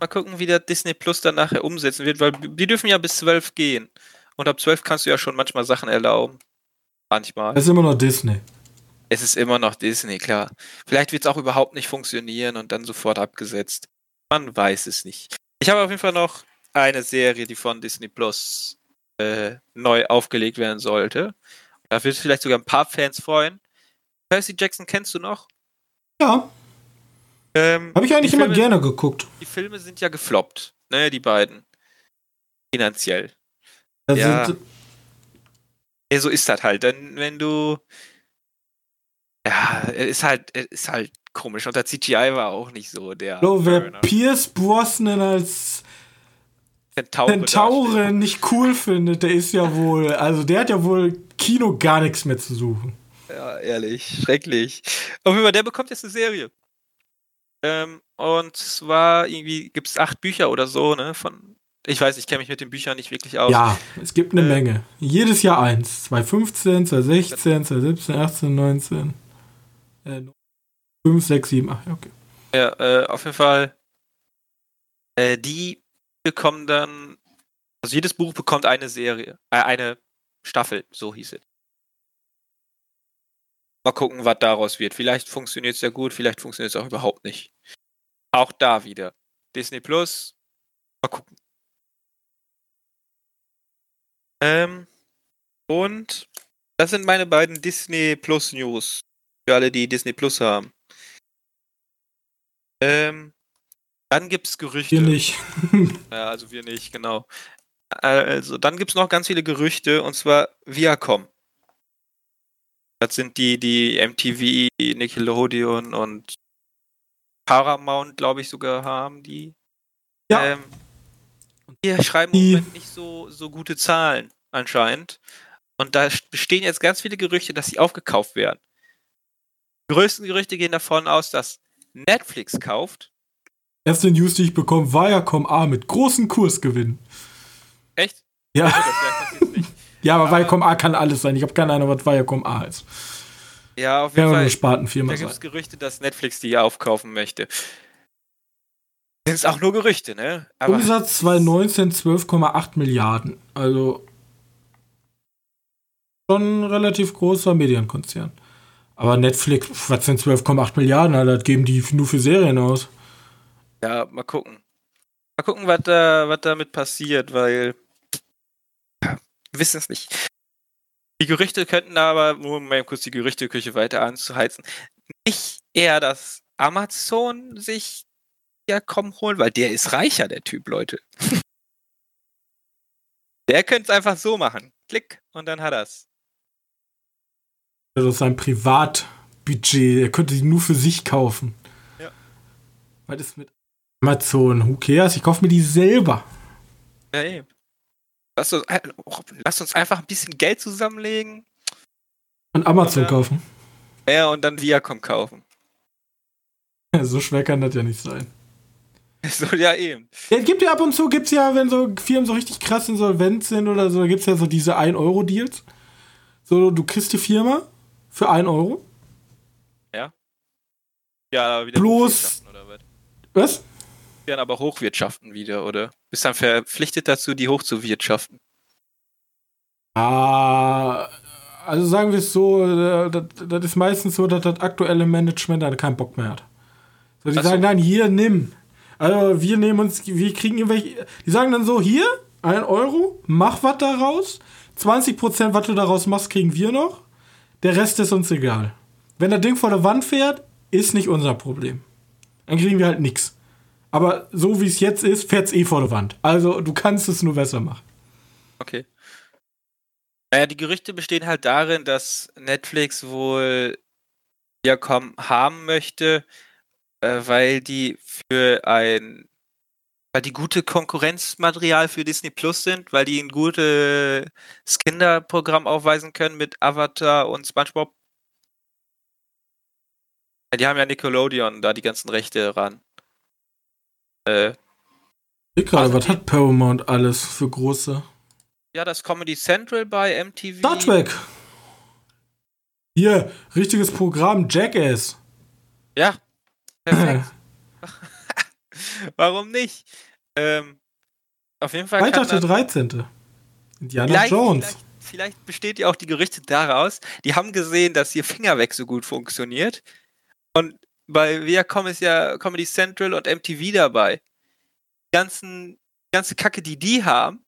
Mal gucken, wie der Disney Plus dann nachher umsetzen wird, weil die dürfen ja bis 12 gehen. Und ab 12 kannst du ja schon manchmal Sachen erlauben. Manchmal. Das ist immer noch Disney. Es ist immer noch Disney, klar. Vielleicht wird es auch überhaupt nicht funktionieren und dann sofort abgesetzt. Man weiß es nicht. Ich habe auf jeden Fall noch eine Serie, die von Disney Plus äh, neu aufgelegt werden sollte. Da wird vielleicht sogar ein paar Fans freuen. Percy Jackson kennst du noch? Ja, Ähm, habe ich eigentlich die immer Filme- gerne geguckt. Die Filme sind ja gefloppt, ne, die beiden. Finanziell. Da Ja. so ist das halt. Denn wenn du. Ja, ist halt, ist halt komisch. Und der CGI war auch nicht so der. so, wer. Pierce Brosnan als Zentaure darstellt. Zentaure nicht cool findet, der ist ja wohl, also der hat ja wohl Kino gar nichts mehr zu suchen. Ja, ehrlich, schrecklich. Auf jeden Fall, der bekommt jetzt eine Serie. Ähm, und zwar irgendwie gibt es acht Bücher oder so, ne? Von. Ich weiß, ich kenne mich mit den Büchern nicht wirklich aus. Ja, es gibt eine Äh, Menge. Jedes Jahr eins. 2015, 2016, 2017, 18, 19. Äh, 5, 6, 7, 8, okay. Ja, äh, auf jeden Fall. Äh, die bekommen dann. Also jedes Buch bekommt eine Serie. Äh, eine Staffel, so hieß es. Mal gucken, was daraus wird. Vielleicht funktioniert es ja gut, vielleicht funktioniert es auch überhaupt nicht. Auch da wieder. Disney Plus. Mal gucken. Ähm, und das sind meine beiden Disney Plus News. Für alle, die Disney Plus haben. Ähm, dann gibt's Gerüchte. Hier nicht. <laughs> Ja, also wir nicht, genau. Also, dann gibt es noch ganz viele Gerüchte, und zwar Viacom. Das sind die, die MTV, Nickelodeon und Paramount, glaube ich, sogar haben, die. Ja. Ähm, die schreiben Die- im Moment nicht so, so gute Zahlen, anscheinend. Und da bestehen jetzt ganz viele Gerüchte, dass sie aufgekauft werden. Die größten Gerüchte gehen davon aus, dass Netflix kauft. Erste News, die ich bekomme, Viacom A mit großen Kursgewinn. Echt? Ja, nicht. <laughs> ja aber Viacom A kann alles sein. Ich habe keine Ahnung, was Viacom A ist. Ja, auf jeden Fall. eine Spartenfirma Da gibt es Gerüchte, dass Netflix die aufkaufen möchte. Sind es auch nur Gerüchte, ne? Aber Umsatz 2019 12,8 Milliarden. Also schon ein relativ großer Medienkonzern. Aber Netflix, was sind 12,8 Milliarden? Alter, das geben die nur für Serien aus. ja, mal gucken. Mal gucken, was da, was damit passiert, weil ja, wissen es nicht. Die Gerüchte könnten aber, nur um mal kurz die Gerüchteküche weiter anzuheizen, nicht eher, dass Amazon sich ja kommen holen, weil der ist reicher, der Typ, Leute. <laughs> Der könnte es einfach so machen. Klick und dann hat er's. Also sein Privatbudget. Er könnte die nur für sich kaufen. Ja. Was ist mit Amazon? Who cares? Ich kaufe mir die selber. Ja, eben. Lass uns, lass uns einfach ein bisschen Geld zusammenlegen. Und Amazon Oder- kaufen. Ja, und dann Viacom kaufen. <laughs> So schwer kann das ja nicht sein. <laughs> So, ja, eben. Ja, es gibt ja ab und zu, gibt's ja, wenn so Firmen so richtig krass insolvent sind oder so, gibt's ja so diese 1-Euro-Deals. So, du kriegst die Firma für 1 Euro. Ja. Ja, wieder oder was? Dann aber hochwirtschaften wieder, oder? Bist dann verpflichtet dazu, die hochzuwirtschaften. Ah, also sagen wir es so, äh, das, das ist meistens so, dass das aktuelle Management dann keinen Bock mehr hat. So, die so. sagen dann, hier, nimm. Also wir nehmen uns, wir kriegen irgendwelche, die sagen dann so, hier, 1 Euro, mach was daraus, 20% was du daraus machst, kriegen wir noch, der Rest ist uns egal. Wenn das Ding vor der Wand fährt, ist nicht unser Problem. Dann kriegen wir halt nichts. Aber so wie es jetzt ist, fährt es eh vor der Wand. Also du kannst es nur besser machen. Okay. Naja, die Gerüchte bestehen halt darin, dass Netflix wohl Viacom haben möchte, äh, weil die für ein weil die gute Konkurrenzmaterial für Disney Plus sind, weil die ein gutes Kinderprogramm aufweisen können mit Avatar und SpongeBob. Die haben ja Nickelodeon da die ganzen Rechte ran. Äh, Ich gerade, Also was die- hat Paramount alles für große? ja, das Comedy Central bei MTV. Star Trek! Hier, richtiges Programm, Jackass. Ja, perfekt. <clears throat> <laughs> Warum nicht? Ähm, auf jeden Fall Freitag der dann, 13. Indiana vielleicht, Jones. vielleicht, vielleicht besteht ja auch die Gerüchte daraus, die haben gesehen, dass hier Finger weg so gut funktioniert. Und bei Viacom ist ja Comedy Central und MTV dabei. Die ganzen, ganze Kacke, die die haben,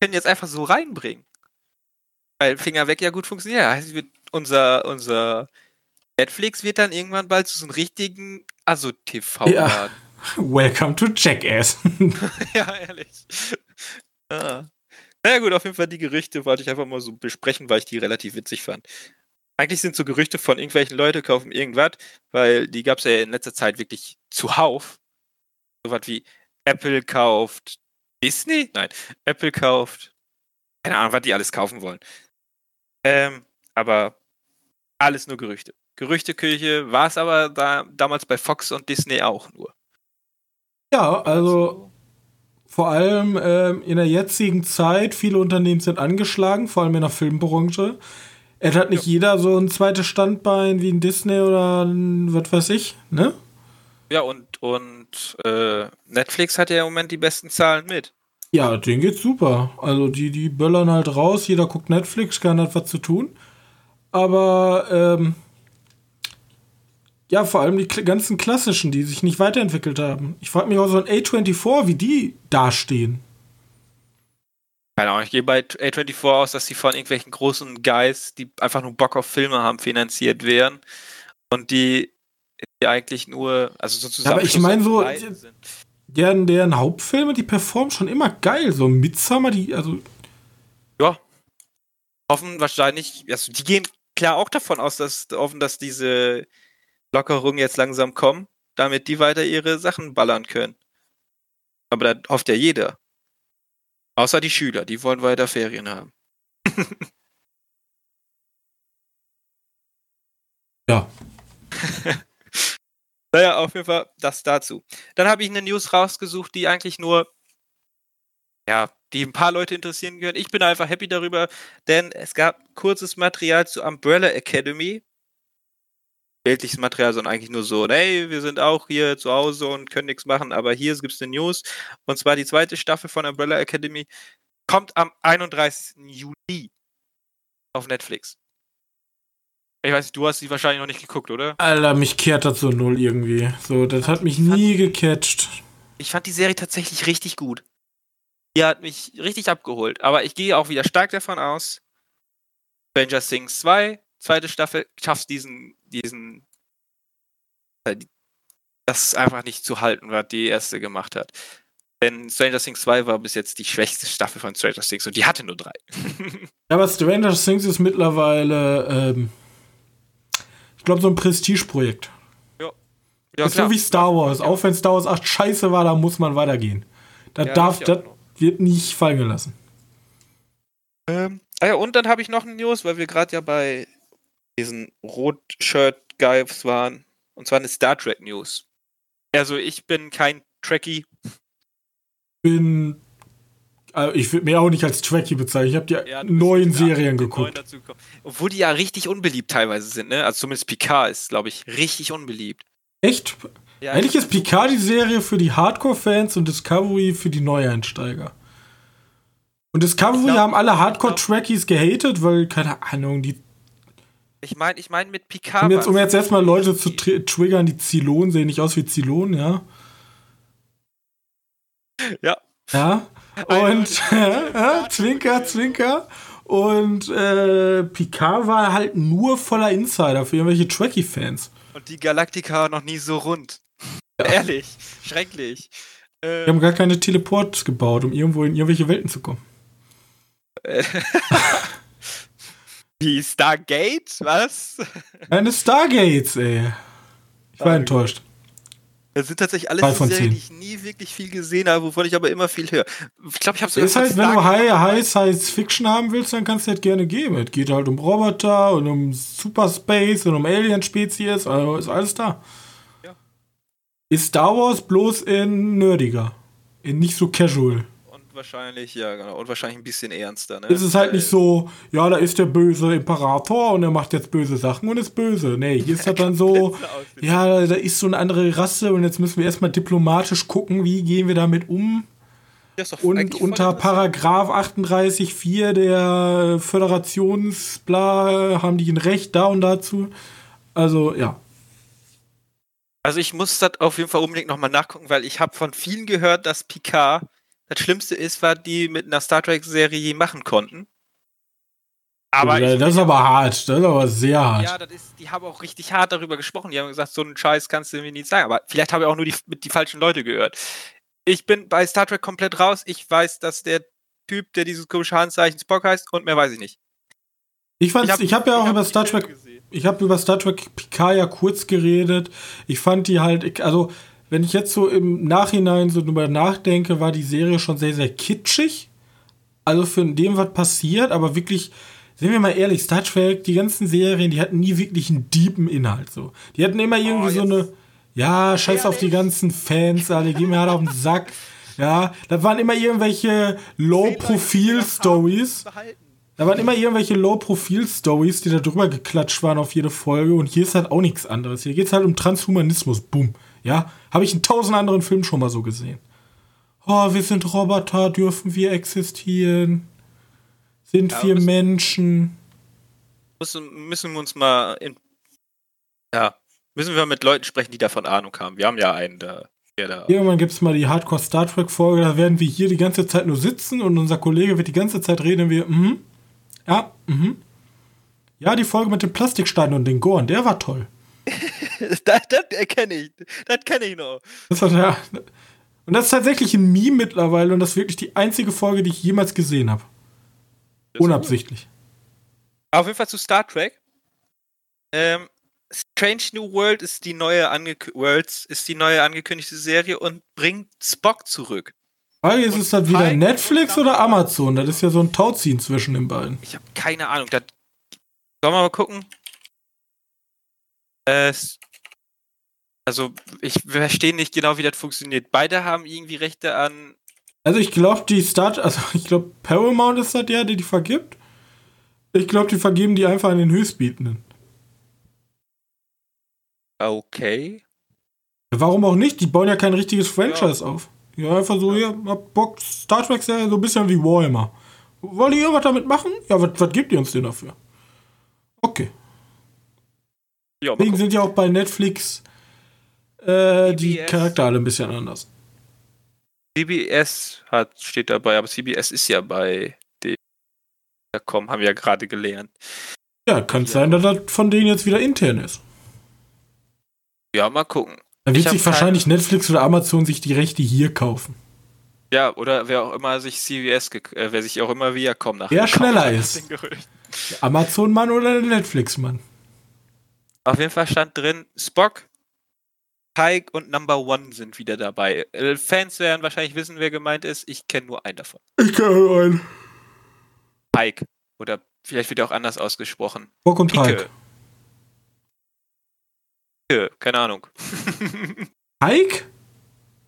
können jetzt einfach so reinbringen. Weil Finger weg ja gut funktioniert. Das heißt, unser, unser Netflix wird dann irgendwann bald zu so einem richtigen ASO-TV-Laden. <laughs> Welcome to Jackass. <laughs> <laughs> Ja, ehrlich. Ah. Naja gut, auf jeden Fall die Gerüchte wollte ich einfach mal so besprechen, weil ich die relativ witzig fand. Eigentlich sind so Gerüchte von irgendwelchen Leute kaufen irgendwas, weil die gab es ja in letzter Zeit wirklich zuhauf. So was wie Apple kauft Disney? Nein, Apple kauft. Keine Ahnung, was die alles kaufen wollen. Ähm, aber alles nur Gerüchte. Gerüchteküche war es aber da, damals bei Fox und Disney auch nur. Ja, also vor allem ähm, in der jetzigen Zeit, viele Unternehmen sind angeschlagen, vor allem in der Filmbranche. Es hat nicht jeder so ein zweites Standbein wie ein Disney oder ein, was weiß ich, ne? Ja, und, und äh, Netflix hat ja im Moment die besten Zahlen mit. Ja, denen geht's super. Also die, die böllern halt raus, jeder guckt Netflix, keiner hat was zu tun. Aber ähm, ja, vor allem die ganzen klassischen, die sich nicht weiterentwickelt haben. Ich frage mich auch so ein A24, wie die dastehen. Keine Ahnung, ich gehe bei A24 aus, dass die von irgendwelchen großen Guys, die einfach nur Bock auf Filme haben, finanziert werden. Und die, die eigentlich nur, also sozusagen. aber ich mein so, Deren, deren Hauptfilme, die performen schon immer geil. So Midsummer, die, also Ja. Hoffen wahrscheinlich, also die gehen klar auch davon aus, dass hoffen, dass diese Lockerungen jetzt langsam kommen, damit die weiter ihre Sachen ballern können. Aber da hofft ja jeder. Außer die Schüler, die wollen weiter Ferien haben. <laughs> ja. <laughs> Naja, auf jeden Fall das dazu. Dann habe ich eine News rausgesucht, die eigentlich nur, ja, die ein paar Leute interessieren können. Ich bin einfach happy darüber, denn es gab kurzes Material zu Umbrella Academy. Bildliches Material, sondern eigentlich nur so, hey, wir sind auch hier zu Hause und können nichts machen, aber hier gibt es eine News. Und zwar die zweite Staffel von Umbrella Academy kommt am 31. Juli auf Netflix. Ich weiß nicht, du hast sie wahrscheinlich noch nicht geguckt, oder? Alter, mich kehrt das so null irgendwie. So, das hat mich nie gecatcht. Ich fand die Serie tatsächlich richtig gut. Die hat mich richtig abgeholt. Aber ich gehe auch wieder stark davon aus, Stranger Things 2, zweite Staffel, schaffst diesen, diesen, äh, das einfach nicht zu halten, was die erste gemacht hat. Denn Stranger Things 2 war bis jetzt die schwächste Staffel von Stranger Things und die hatte nur drei. <laughs> Ja, aber Stranger Things ist mittlerweile, ähm, ich glaube, so ein Prestigeprojekt. Ja, ist so wie Star Wars. Auch wenn Star Wars 8 scheiße war, da muss man weitergehen. Das Ja, darf, das wird nicht fallen gelassen. Ähm, ah ja, und dann habe ich noch eine News, weil wir gerade ja bei diesen Rot-Shirt-Guys waren. Und zwar eine Star Trek News. Also ich bin kein Trekkie. Bin Äh, ich würde mir auch nicht als Trekkie bezeichnen. Ich habe die ja, neuen Serien geguckt. Obwohl die ja richtig unbeliebt teilweise sind, ne? Also zumindest Picard ist, glaube ich, richtig unbeliebt. Echt? Ja, Eigentlich ist Picard die Serie für die Hardcore-Fans und Discovery für die Neueinsteiger. Und Discovery glaub, haben alle Hardcore-Trackies gehatet, weil, keine Ahnung, die. Ich meine, ich meine mit Picard. Um jetzt, um jetzt erstmal Leute zu tr triggern, die Zylon sehen nicht aus wie Zylon, ja. Ja. Ja. Und äh, <laughs> Zwinker, Zwinker. Und äh, Picard war halt nur voller Insider für irgendwelche Trekkie-Fans. Und die Galaktika noch nie so rund. Ja. Ehrlich, schrecklich. Wir haben gar keine Teleports gebaut, um irgendwo in irgendwelche Welten zu kommen. <laughs> Wie Stargate? Was? <laughs> Eine Stargates, ey. Ich war enttäuscht. Das sind tatsächlich alles Serien, die ich nie wirklich viel gesehen habe, wovon ich aber immer viel höre. Ich glaube, ich habe so. Ist halt, wenn du High, High Science Fiction haben willst, dann kannst du das gerne geben. Es geht halt um Roboter und um Superspace und um Alien-Spezies, also ist alles da. Ja. Ist Star Wars bloß in nerdiger, in nicht so casual wahrscheinlich, ja, genau. Und wahrscheinlich ein bisschen ernster, ne? Es ist halt nicht so, ja, da ist der böse Imperator und er macht jetzt böse Sachen und ist böse. Nee, hier ist halt <laughs> dann so, ja, da ist so eine andere Rasse und jetzt müssen wir erstmal diplomatisch gucken, wie gehen wir damit um. Und unter Paragraph 38.4 der Föderationsbla haben die ein Recht da und dazu. Also, ja. Also ich muss das auf jeden Fall unbedingt nochmal nachgucken, weil ich habe von vielen gehört, dass Picard das Schlimmste ist, was die mit einer Star Trek-Serie je machen konnten. Aber ja, das ist aber hart, das ist aber sehr hart. Ja, das ist, die haben auch richtig hart darüber gesprochen. Die haben gesagt, so einen Scheiß kannst du mir nicht sagen. Aber vielleicht habe ich auch nur die, mit die falschen Leute gehört. Ich bin bei Star Trek komplett raus. Ich weiß, dass der Typ, der dieses komische Handzeichen Spock heißt, und mehr weiß ich nicht. Ich fand, ich habe hab ja auch über Star Trek, ich habe über Star Trek Picard ja kurz geredet. Ich fand die halt, also wenn ich jetzt so im Nachhinein so drüber nachdenke, war die Serie schon sehr, sehr kitschig. Also für dem, was passiert, aber wirklich, sind wir mal ehrlich, Star Trek, die ganzen Serien, die hatten nie wirklich einen deepen Inhalt. So. Die hatten immer irgendwie oh, so eine, ja, scheiß auf die ganzen Fans, alle, gehen mir halt auf den Sack. Ja, da waren immer irgendwelche Low-Profil-Stories. Da waren immer irgendwelche Low-Profil-Stories, die da drüber geklatscht waren auf jede Folge. Und hier ist halt auch nichts anderes. Hier geht es halt um Transhumanismus. Boom. Ja, habe ich in tausend anderen Filmen schon mal so gesehen. Oh, wir sind Roboter, dürfen wir existieren? Sind ja, wir müssen, Menschen? Müssen, müssen wir uns mal in, ja, müssen wir mit Leuten sprechen, die davon Ahnung haben. Wir haben ja einen da. da Irgendwann gibt es mal die Hardcore Star Trek Folge, da werden wir hier die ganze Zeit nur sitzen und unser Kollege wird die ganze Zeit reden wir, mhm, ja, mhm. Ja, die Folge mit den Plastiksteinen und den Goren, der war toll. <laughs> das, das erkenne ich. Das kenne ich noch. Das hat, ja, und das ist tatsächlich ein Meme mittlerweile und das ist wirklich die einzige Folge, die ich jemals gesehen habe. Unabsichtlich. Auf jeden Fall zu Star Trek. Ähm, Strange New World ist die neue Ange Worlds ist die neue angekündigte Serie und bringt Spock zurück. Frage ist es dann wieder Netflix oder Amazon? Das ist ja so ein Tauziehen zwischen den beiden. Ich habe keine Ahnung. Das, sollen wir mal gucken? Äh, also, ich verstehe nicht genau, wie das funktioniert. Beide haben irgendwie Rechte an. Also, ich glaube, die Start, also <laughs> ich glaube, Paramount ist das der, der die vergibt. Ich glaube, die vergeben die einfach an den Höchstbietenden. Okay. Warum auch nicht? Die bauen ja kein richtiges Franchise ja. auf. Ja, einfach so, ja, hab Bock, Star Trek ist ja so ein bisschen wie Warhammer. Wollt ihr irgendwas damit machen? Ja, was, was gibt ihr uns denn dafür? Okay. Ja, Deswegen sind ja auch bei Netflix äh, die Charakter alle ein bisschen anders. CBS hat, steht dabei, aber CBS ist ja bei dem.com, haben wir ja gerade gelernt. Ja, kann es ja. sein, dass das von denen jetzt wieder intern ist. Ja, mal gucken. Dann wird sich wahrscheinlich keine... Netflix oder Amazon sich die Rechte hier kaufen. Ja, oder wer auch immer sich CBS, äh, wer sich auch immer wieder kommt nach. Wer schneller ist. Amazon-Mann oder der Netflix-Mann? Auf jeden Fall stand drin, Spock, Pike und Number One sind wieder dabei. Äh, Fans werden wahrscheinlich wissen, wer gemeint ist. Ich kenne nur einen davon. Ich kenne nur einen. Pike. Oder vielleicht wird er auch anders ausgesprochen. Spock und Pike. Pike. Keine Ahnung. <laughs> Pike?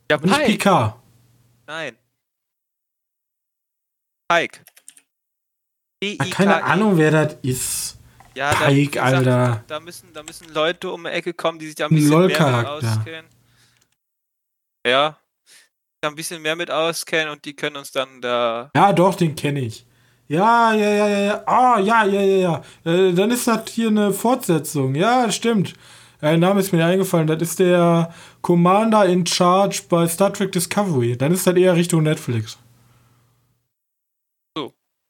Ja, Nicht Pike. Picard. Nein. Pike. Ah, keine Ahnung, wer das ist. Ja, Pike, da, Alter. Da, da, müssen, da müssen Leute um die Ecke kommen, die sich da ein bisschen mehr mit auskennen. Ja. Da ein bisschen mehr mit auskennen und die können uns dann da. Ja, doch, den kenne ich. Ja, ja, ja, ja, ja. Ah, ja, ja, ja, ja. Äh, dann ist das hier eine Fortsetzung. Ja, stimmt. Der Name ist mir eingefallen. Das ist der Commander in Charge bei Star Trek Discovery. Dann ist das eher Richtung Netflix.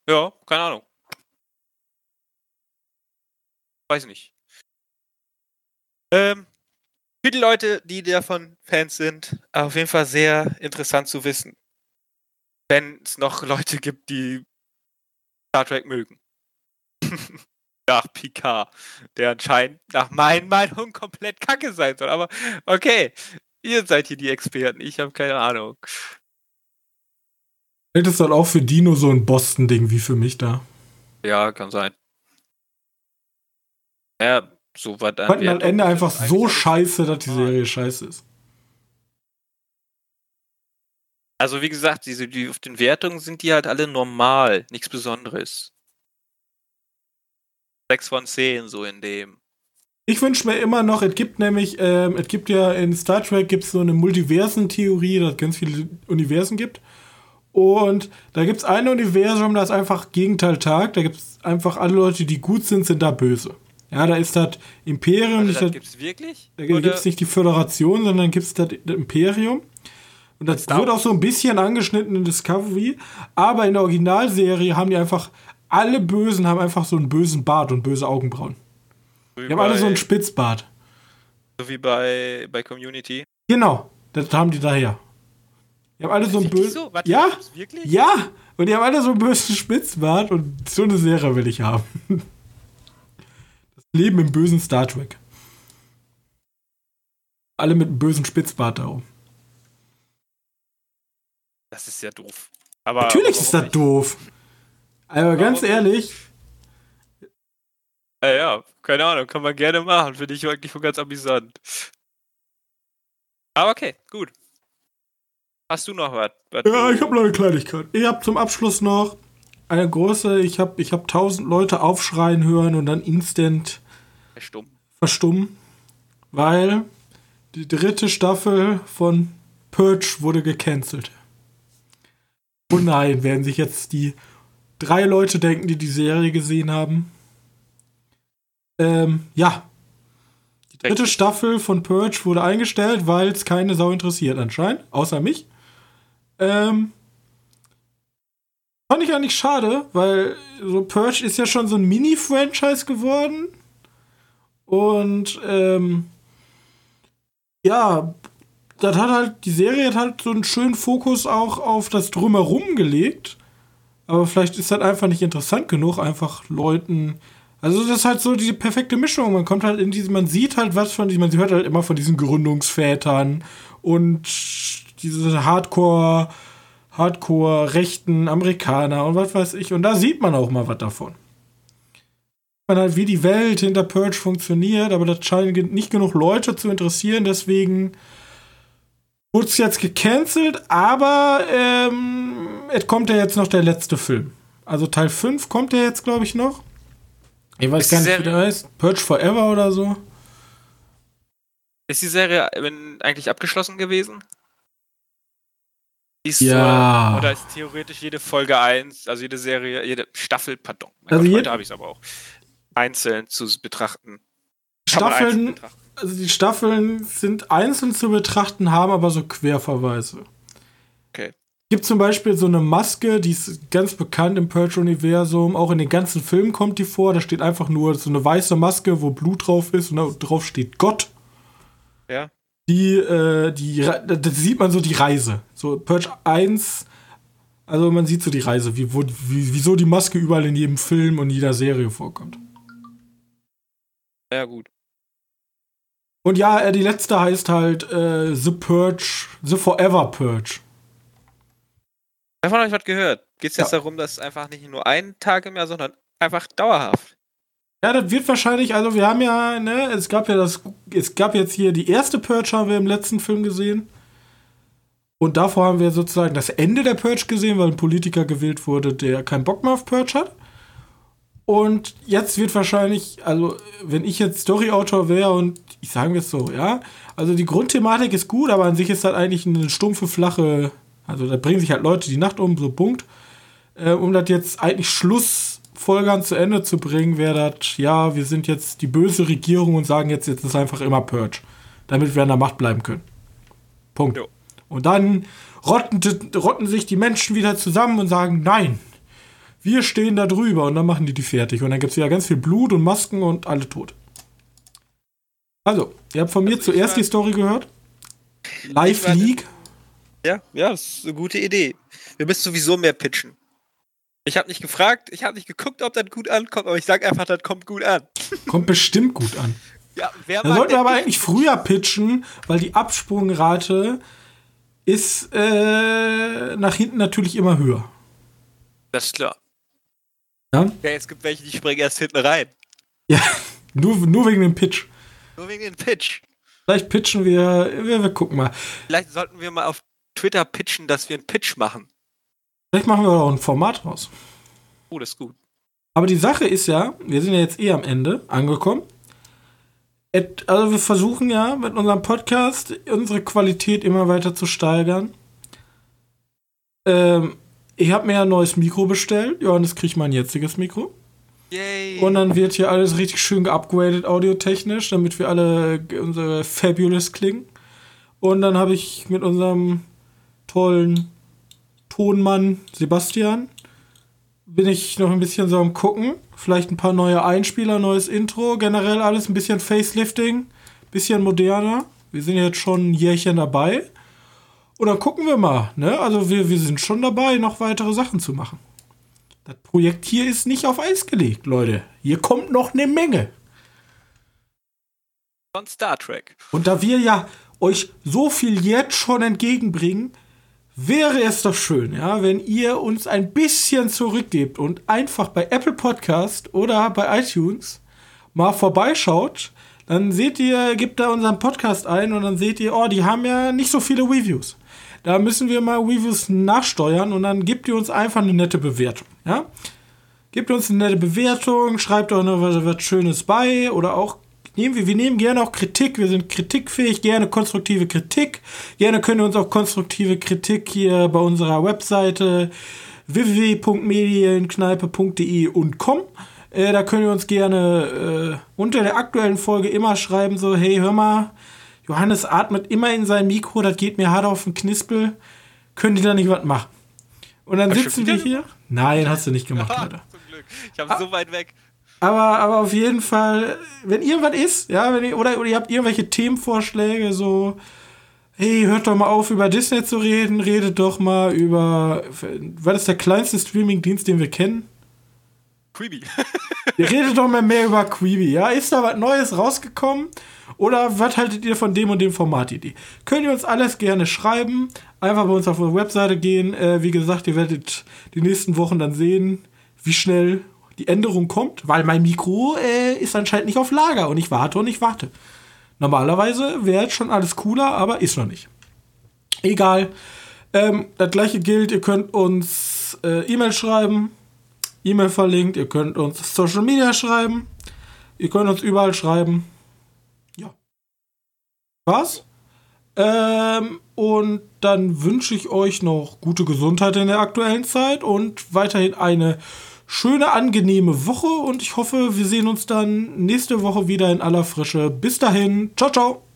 Ja, keine Ahnung. Weiß nicht. Ähm, für die Leute, die davon Fans sind, auf jeden Fall sehr interessant zu wissen. Wenn es noch Leute gibt, die Star Trek mögen. <laughs> Nach Picard, der anscheinend nach meinen Meinungen komplett kacke sein soll. Aber okay, ihr seid hier die Experten. Ich habe keine Ahnung. Vielleicht ist das auch für Dino so ein Boston-Ding wie für mich da. Ja, kann sein. Ja, so war dann. Fanden am Ende einfach so scheiße, dass die. Serie scheiße ist. Also wie gesagt, diese, die auf den Wertungen sind die halt alle normal, nichts Besonderes. 6 von 10, so in dem. Ich wünsche mir immer noch, es gibt nämlich, ähm, es gibt ja in Star Trek gibt so eine Multiversen-Theorie, dass es ganz viele Universen gibt. Und da gibt es ein Universum, das einfach Gegenteil tagt. Da gibt es einfach alle Leute, die gut sind, sind da böse. Ja, da ist das Imperium, Also nicht das das, gibt's wirklich? da gibt es nicht die Föderation, sondern gibt es das Imperium. Und das Star wird auch so ein bisschen angeschnitten in Discovery. Aber in der Originalserie haben die einfach, alle Bösen haben einfach so einen bösen Bart und böse Augenbrauen. so wie Die haben alle so einen Spitzbart. So wie bei, bei Community. Genau, das haben die daher. Die haben alle so einen bösen. so? Warte, ja, Wirklich? ja, und die haben alle so einen bösen Spitzbart und so eine Serie will ich haben. <laughs> Leben im bösen Star Trek. Alle mit einem bösen Spitzbart darum. Das ist ja doof. Aber Natürlich ist das doof. Aber ganz Warum ehrlich, nicht? Äh, ja, keine Ahnung, kann man gerne machen. Finde ich eigentlich schon ganz amüsant. Aber okay, gut. Hast du noch was? ja, ich habe noch eine Kleinigkeit. Ich habe zum Abschluss noch eine große, ich habe ich hab tausend Leute aufschreien hören und dann instant Stumm. verstummen, weil die dritte Staffel von Purge wurde gecancelt. Oh nein, werden sich jetzt die drei Leute denken, die die Serie gesehen haben. Ähm, ja. Die dritte Richtig. Staffel von Purge wurde eingestellt, weil es keine Sau interessiert anscheinend, außer mich. Ähm, fand ich eigentlich schade, weil so Purge ist ja schon so ein Mini-Franchise geworden. Und ähm, ja, das hat halt, die Serie hat halt so einen schönen Fokus auch auf das Drumherum gelegt. Aber vielleicht ist das einfach nicht interessant genug, einfach Leuten. Also das ist halt so die perfekte Mischung. Man kommt halt in diese, man sieht halt was von diesem, man hört halt immer von diesen Gründungsvätern und diese Hardcore, Hardcore rechten Amerikaner und was weiß ich. Und da sieht man auch mal was davon man halt, wie die Welt hinter Purge funktioniert, aber das scheint ge- nicht genug Leute zu interessieren, deswegen wurde es jetzt gecancelt, aber ähm, es kommt ja jetzt noch der letzte Film. Also Teil 5 kommt ja jetzt, glaube ich, noch. Ich weiß Ist gar nicht, wie der heißt. Purge Forever oder so. Ist die Serie äh, eigentlich abgeschlossen gewesen? Ist, Ja. Oder, oder ist theoretisch jede Folge 1, also jede Serie, jede Staffel, pardon. Mein Also Gott, heute habe ich es aber auch. Einzeln zu betrachten. Staffeln, betrachten. also die Staffeln sind einzeln zu betrachten, haben aber so Querverweise. Okay. Gibt zum Beispiel so eine Maske, die ist ganz bekannt im Purge-Universum. Auch in den ganzen Filmen kommt die vor. Da steht einfach nur so eine weiße Maske, wo Blut drauf ist und da drauf steht Gott. Ja. Die, äh, die, Re- da sieht man so die Reise. So Purge 1, also man sieht so die Reise, wie, wo, wie, wieso die Maske überall in jedem Film und jeder Serie vorkommt. Ja, gut. Und ja, äh, die letzte heißt halt äh, The Purge, The Forever Purge. Wer von euch was gehört? Geht es jetzt Ja. darum, dass einfach nicht nur einen Tag im Jahr, sondern einfach dauerhaft? Ja, das wird wahrscheinlich, also wir haben ja, ne, es gab ja das, es gab jetzt hier die erste Purge haben wir im letzten Film gesehen. Und davor haben wir sozusagen das Ende der Purge gesehen, weil ein Politiker gewählt wurde, der keinen Bock mehr auf Purge hat. Und jetzt wird wahrscheinlich, also wenn ich jetzt Storyautor wäre und ich sage jetzt so, ja, also die Grundthematik ist gut, aber an sich ist das eigentlich eine stumpfe, flache, also da bringen sich halt Leute die Nacht um, so Punkt. Äh, um das jetzt eigentlich Schlussfolgern zu Ende zu bringen, wäre das, ja, wir sind jetzt die böse Regierung und sagen jetzt, jetzt ist einfach immer Purge, damit wir an der Macht bleiben können. Punkt. Jo. Und dann rotten, rotten sich die Menschen wieder zusammen und sagen, nein, wir stehen da drüber und dann machen die die fertig. Und dann gibt es ja ganz viel Blut und Masken und alle tot. Also, ihr habt von mir also zuerst die Story gehört. Live League. Ja, ja, das ist eine gute Idee. Wir müssen sowieso mehr pitchen. Ich habe nicht gefragt, ich habe nicht geguckt, ob das gut ankommt, aber ich sage einfach, das kommt gut an. <laughs> Kommt bestimmt gut an. Ja, wer da sollten wir aber eigentlich früher pitchen, weil die Absprungrate ist äh, nach hinten natürlich immer höher. Das ist klar. Ja? ja, es gibt welche, die springen erst hinten rein. <laughs> Ja, nur, nur wegen dem Pitch. Nur wegen dem Pitch. Vielleicht pitchen wir, wir, wir gucken mal. Vielleicht sollten wir mal auf Twitter pitchen, dass wir einen Pitch machen. Vielleicht machen wir auch ein Format raus. Oh, das ist gut. Aber die Sache ist ja, wir sind ja jetzt eh am Ende angekommen also wir versuchen ja mit unserem Podcast unsere Qualität immer weiter zu steigern. Ähm, ich habe mir ein neues Mikro bestellt. Johannes kriegt mein jetziges Mikro. Yay. Und dann wird hier alles richtig schön geupgradet audiotechnisch, damit wir alle unsere Fabulous klingen. Und dann habe ich mit unserem tollen Tonmann Sebastian bin ich noch ein bisschen so am gucken. Vielleicht ein paar neue Einspieler, neues Intro, generell alles ein bisschen Facelifting, bisschen moderner. Wir sind jetzt schon ein Jährchen dabei. Und dann gucken wir mal, ne? Also wir, wir sind schon dabei, noch weitere Sachen zu machen. Das Projekt hier ist nicht auf Eis gelegt, Leute. Hier kommt noch eine Menge. Von Star Trek. Und da wir ja euch so viel jetzt schon entgegenbringen, wäre es doch schön, ja, wenn ihr uns ein bisschen zurückgebt und einfach bei Apple Podcast oder bei iTunes mal vorbeischaut. Dann seht ihr, gebt da unseren Podcast ein und dann seht ihr, oh, die haben ja nicht so viele Reviews. Da müssen wir mal Reviews nachsteuern und dann gebt ihr uns einfach eine nette Bewertung, ja. Gebt uns eine nette Bewertung, schreibt auch noch was, was Schönes bei oder auch nehmen wir, wir nehmen gerne auch Kritik, wir sind kritikfähig, gerne konstruktive Kritik. Gerne können wir uns auch konstruktive Kritik hier bei unserer Webseite www.medienkneipe.de und com. Äh, da können wir uns gerne äh, unter der aktuellen Folge immer schreiben, so, hey, hör mal, Johannes atmet immer in sein Mikro, das geht mir hart auf den Knispel. Können die da nicht was machen? Und dann Hast sitzen wir hier. Nein, hast du nicht gemacht, <laughs> Alter. Zum Glück. Ich habe ah. so weit weg. Aber, aber auf jeden Fall, wenn irgendwas ist, ja, wenn ihr, oder, oder ihr habt irgendwelche Themenvorschläge, so, hey, hört doch mal auf, über Disney zu reden, redet doch mal über, was ist der kleinste Streaming-Dienst, den wir kennen? Quibi. ihr <laughs> redet doch mal mehr über Quibi, ja? Ist da was Neues rausgekommen? Oder was haltet ihr von dem und dem Format-Idee? Könnt ihr uns alles gerne schreiben. Einfach bei uns auf unsere Webseite gehen. Äh, wie gesagt, ihr werdet die nächsten Wochen dann sehen, wie schnell die Änderung kommt, weil mein Mikro äh, ist anscheinend nicht auf Lager und ich warte und ich warte. Normalerweise wäre schon alles cooler, aber ist noch nicht. Egal. Ähm, das gleiche gilt, ihr könnt uns äh, E-Mail schreiben, E-Mail verlinkt, ihr könnt uns Social Media schreiben, ihr könnt uns überall schreiben. Ja. Was? Ähm, und dann wünsche ich euch noch gute Gesundheit in der aktuellen Zeit und weiterhin eine schöne, angenehme Woche und ich hoffe, wir sehen uns dann nächste Woche wieder in aller Frische. Bis dahin, ciao, ciao.